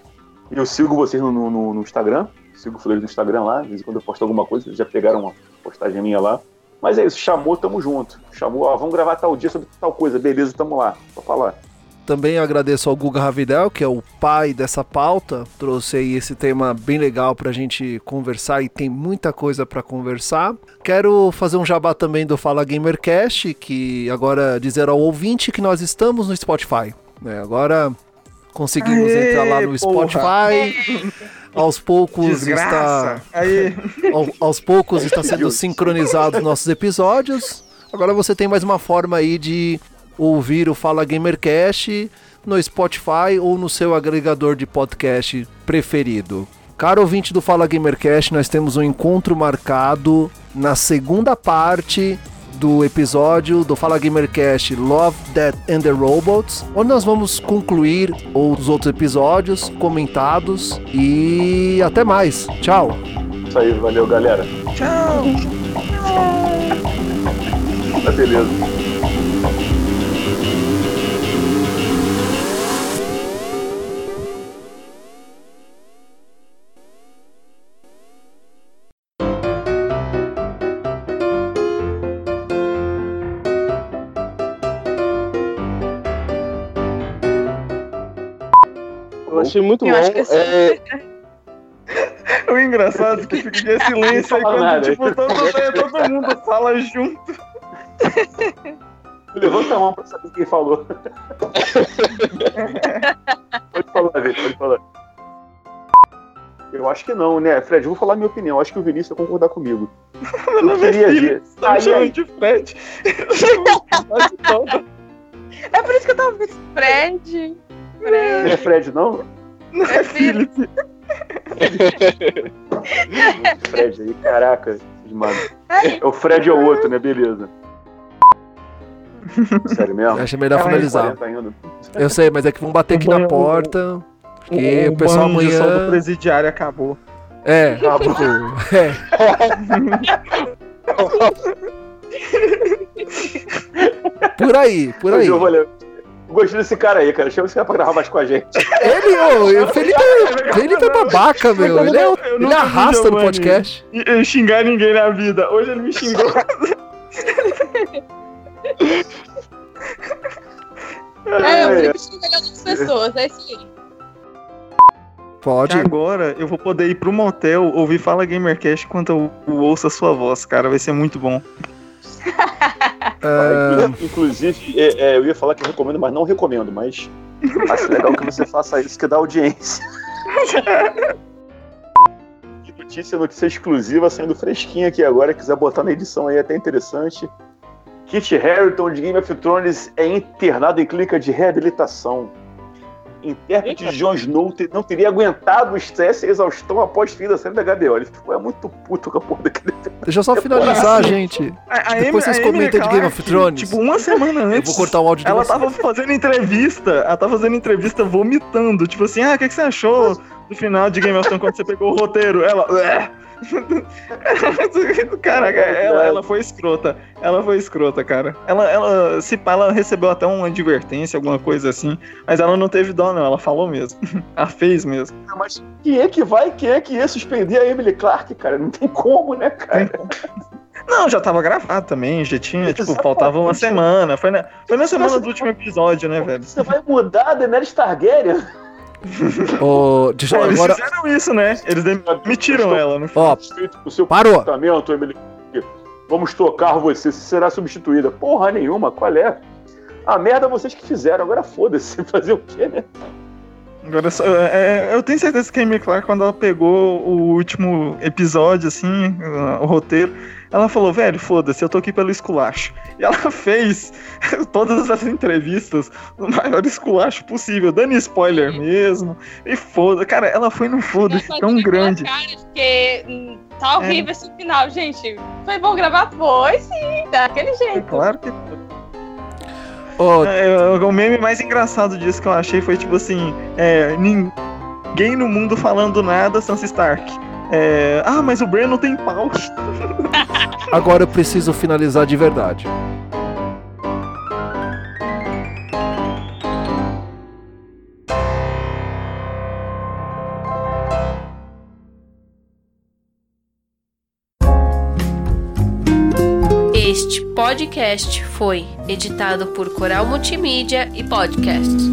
Eu sigo vocês no, no- no Instagram, sigo o Fuleiros no Instagram lá, de vez em quando eu posto alguma coisa, já pegaram uma postagem minha lá. Mas é isso, chamou, tamo junto. Chamou, ó, vamos gravar tal dia sobre tal coisa, beleza, tamo lá. Só falar. Também agradeço ao Guga Ravidel, que é o pai dessa pauta. Trouxe aí esse tema bem legal pra gente conversar e tem muita coisa pra conversar. Quero fazer um jabá também do Fala Gamercast, que agora dizer ao ouvinte que nós estamos no Spotify. né? Agora conseguimos Aê, entrar lá no porra. Spotify. Aos poucos está Desgraça. Aí, ao- aos poucos está sendo sincronizados nossos episódios. Agora você tem mais uma forma aí de ouvir o Fala Gamercast no Spotify ou no seu agregador de podcast preferido. Caro ouvinte do Fala Gamercast, nós temos um encontro marcado na segunda parte do episódio do Fala Gamercast Love, Death and the Robots, onde nós vamos concluir os outros episódios comentados e até mais. Tchau! Isso aí, valeu, galera. tchau. Tá beleza. Achei muito Eu bom. acho que sim. É, O engraçado é que fica aquele silêncio aí quando nada. tipo, todo, todo mundo fala junto. Levanta a mão pra saber quem falou. pode falar, Vitor, pode falar. Eu acho que não, né? Fred, eu vou falar a minha opinião. Eu acho que o Vinícius vai concordar comigo. Meu nome é você tá me chamando de Fred. É por isso que eu tava vendo Fred. Fred. Não é Fred, não? Não é Felipe. Fred aí, caraca. Mano. É o Fred é o outro, né? Beleza. Sério mesmo? Acho melhor finalizar. 40 ainda. Eu sei, mas é que vão bater aqui O na porta. Porque o o pessoal banho de sol do amanhã. presidiário acabou. É, tipo, é. Por aí, por aí. Gostei desse cara aí, cara. Chama esse cara pra gravar mais com a gente. Ele, ô, o Felipe, Felipe é babaca, meu. Ele, é, ele vi arrasta no podcast. E- eu xingar ninguém na vida. Hoje ele me xingou. É, o Felipe xinga melhor das pessoas, é isso aí. Pode. Que agora eu vou poder ir pro motel ouvir Fala Gamercast enquanto eu ouço a sua voz, cara. Vai ser muito bom. Inclusive, é, é, eu ia falar que recomendo, mas não recomendo, mas acho legal que você faça isso que dá audiência. Que notícia, notícia exclusiva saindo fresquinha aqui agora, quiser botar na edição aí, é até interessante. Kit Harington de Game of Thrones é internado em clínica de reabilitação. Intérprete de Jon Snow não teria aguentado o estresse e a exaustão após fim da série da HBO. Ele ficou é muito puto com a porra daquele. deixa eu só finalizar, gente. A, a Depois vocês a comentem de Game of Clarke, Thrones. Tipo, uma semana Eu antes. vou cortar o áudio de Ela vocês. tava fazendo entrevista, ela tava fazendo entrevista vomitando. Tipo assim, ah, o que, que você achou do final de Game of Thrones quando você pegou o roteiro? Ela. "Ué." Caraca, ela, ela foi escrota. Ela foi escrota, cara. Ela, ela, se pá, ela recebeu até uma advertência, alguma coisa assim. Mas ela não teve dó, não. Ela falou mesmo. ela fez mesmo. Mas quem é que vai, quem é que ia suspender a Emily Clark, cara? Não tem como, né, cara? Não, já tava gravado também, já tinha, tipo, Exatamente. faltava uma semana. Foi na, foi na semana do último episódio, né, velho? Você vai mudar a Daenerys Targaryen? Ô, deixa eu É, eles agora. fizeram isso, né? Eles demitiram ela final. Ó, o seu parou. comportamento, Emily. Vamos tocar você, você será substituída. Porra nenhuma, qual é? A merda vocês que fizeram, agora foda-se, fazer o quê, né? Agora, só- é, eu tenho certeza que a Amy Clark, quando ela pegou o último episódio, assim, o roteiro, ela falou, velho, foda-se, eu tô aqui pelo esculacho. E ela fez todas as entrevistas no maior esculacho possível, dando spoiler mesmo, e foda Cara, ela foi no foda-se tão grande. caras, porque hum, tá horrível esse final, gente. Foi bom gravar? Foi, sim, daquele É jeito. claro que Ô, É, o meme mais engraçado disso que eu achei foi tipo assim: é, ninguém no mundo falando nada, Sansa Stark. É, ah, mas o Bran não tem pau. agora eu preciso finalizar de verdade. Este podcast foi editado por Coral Multimídia e Podcasts.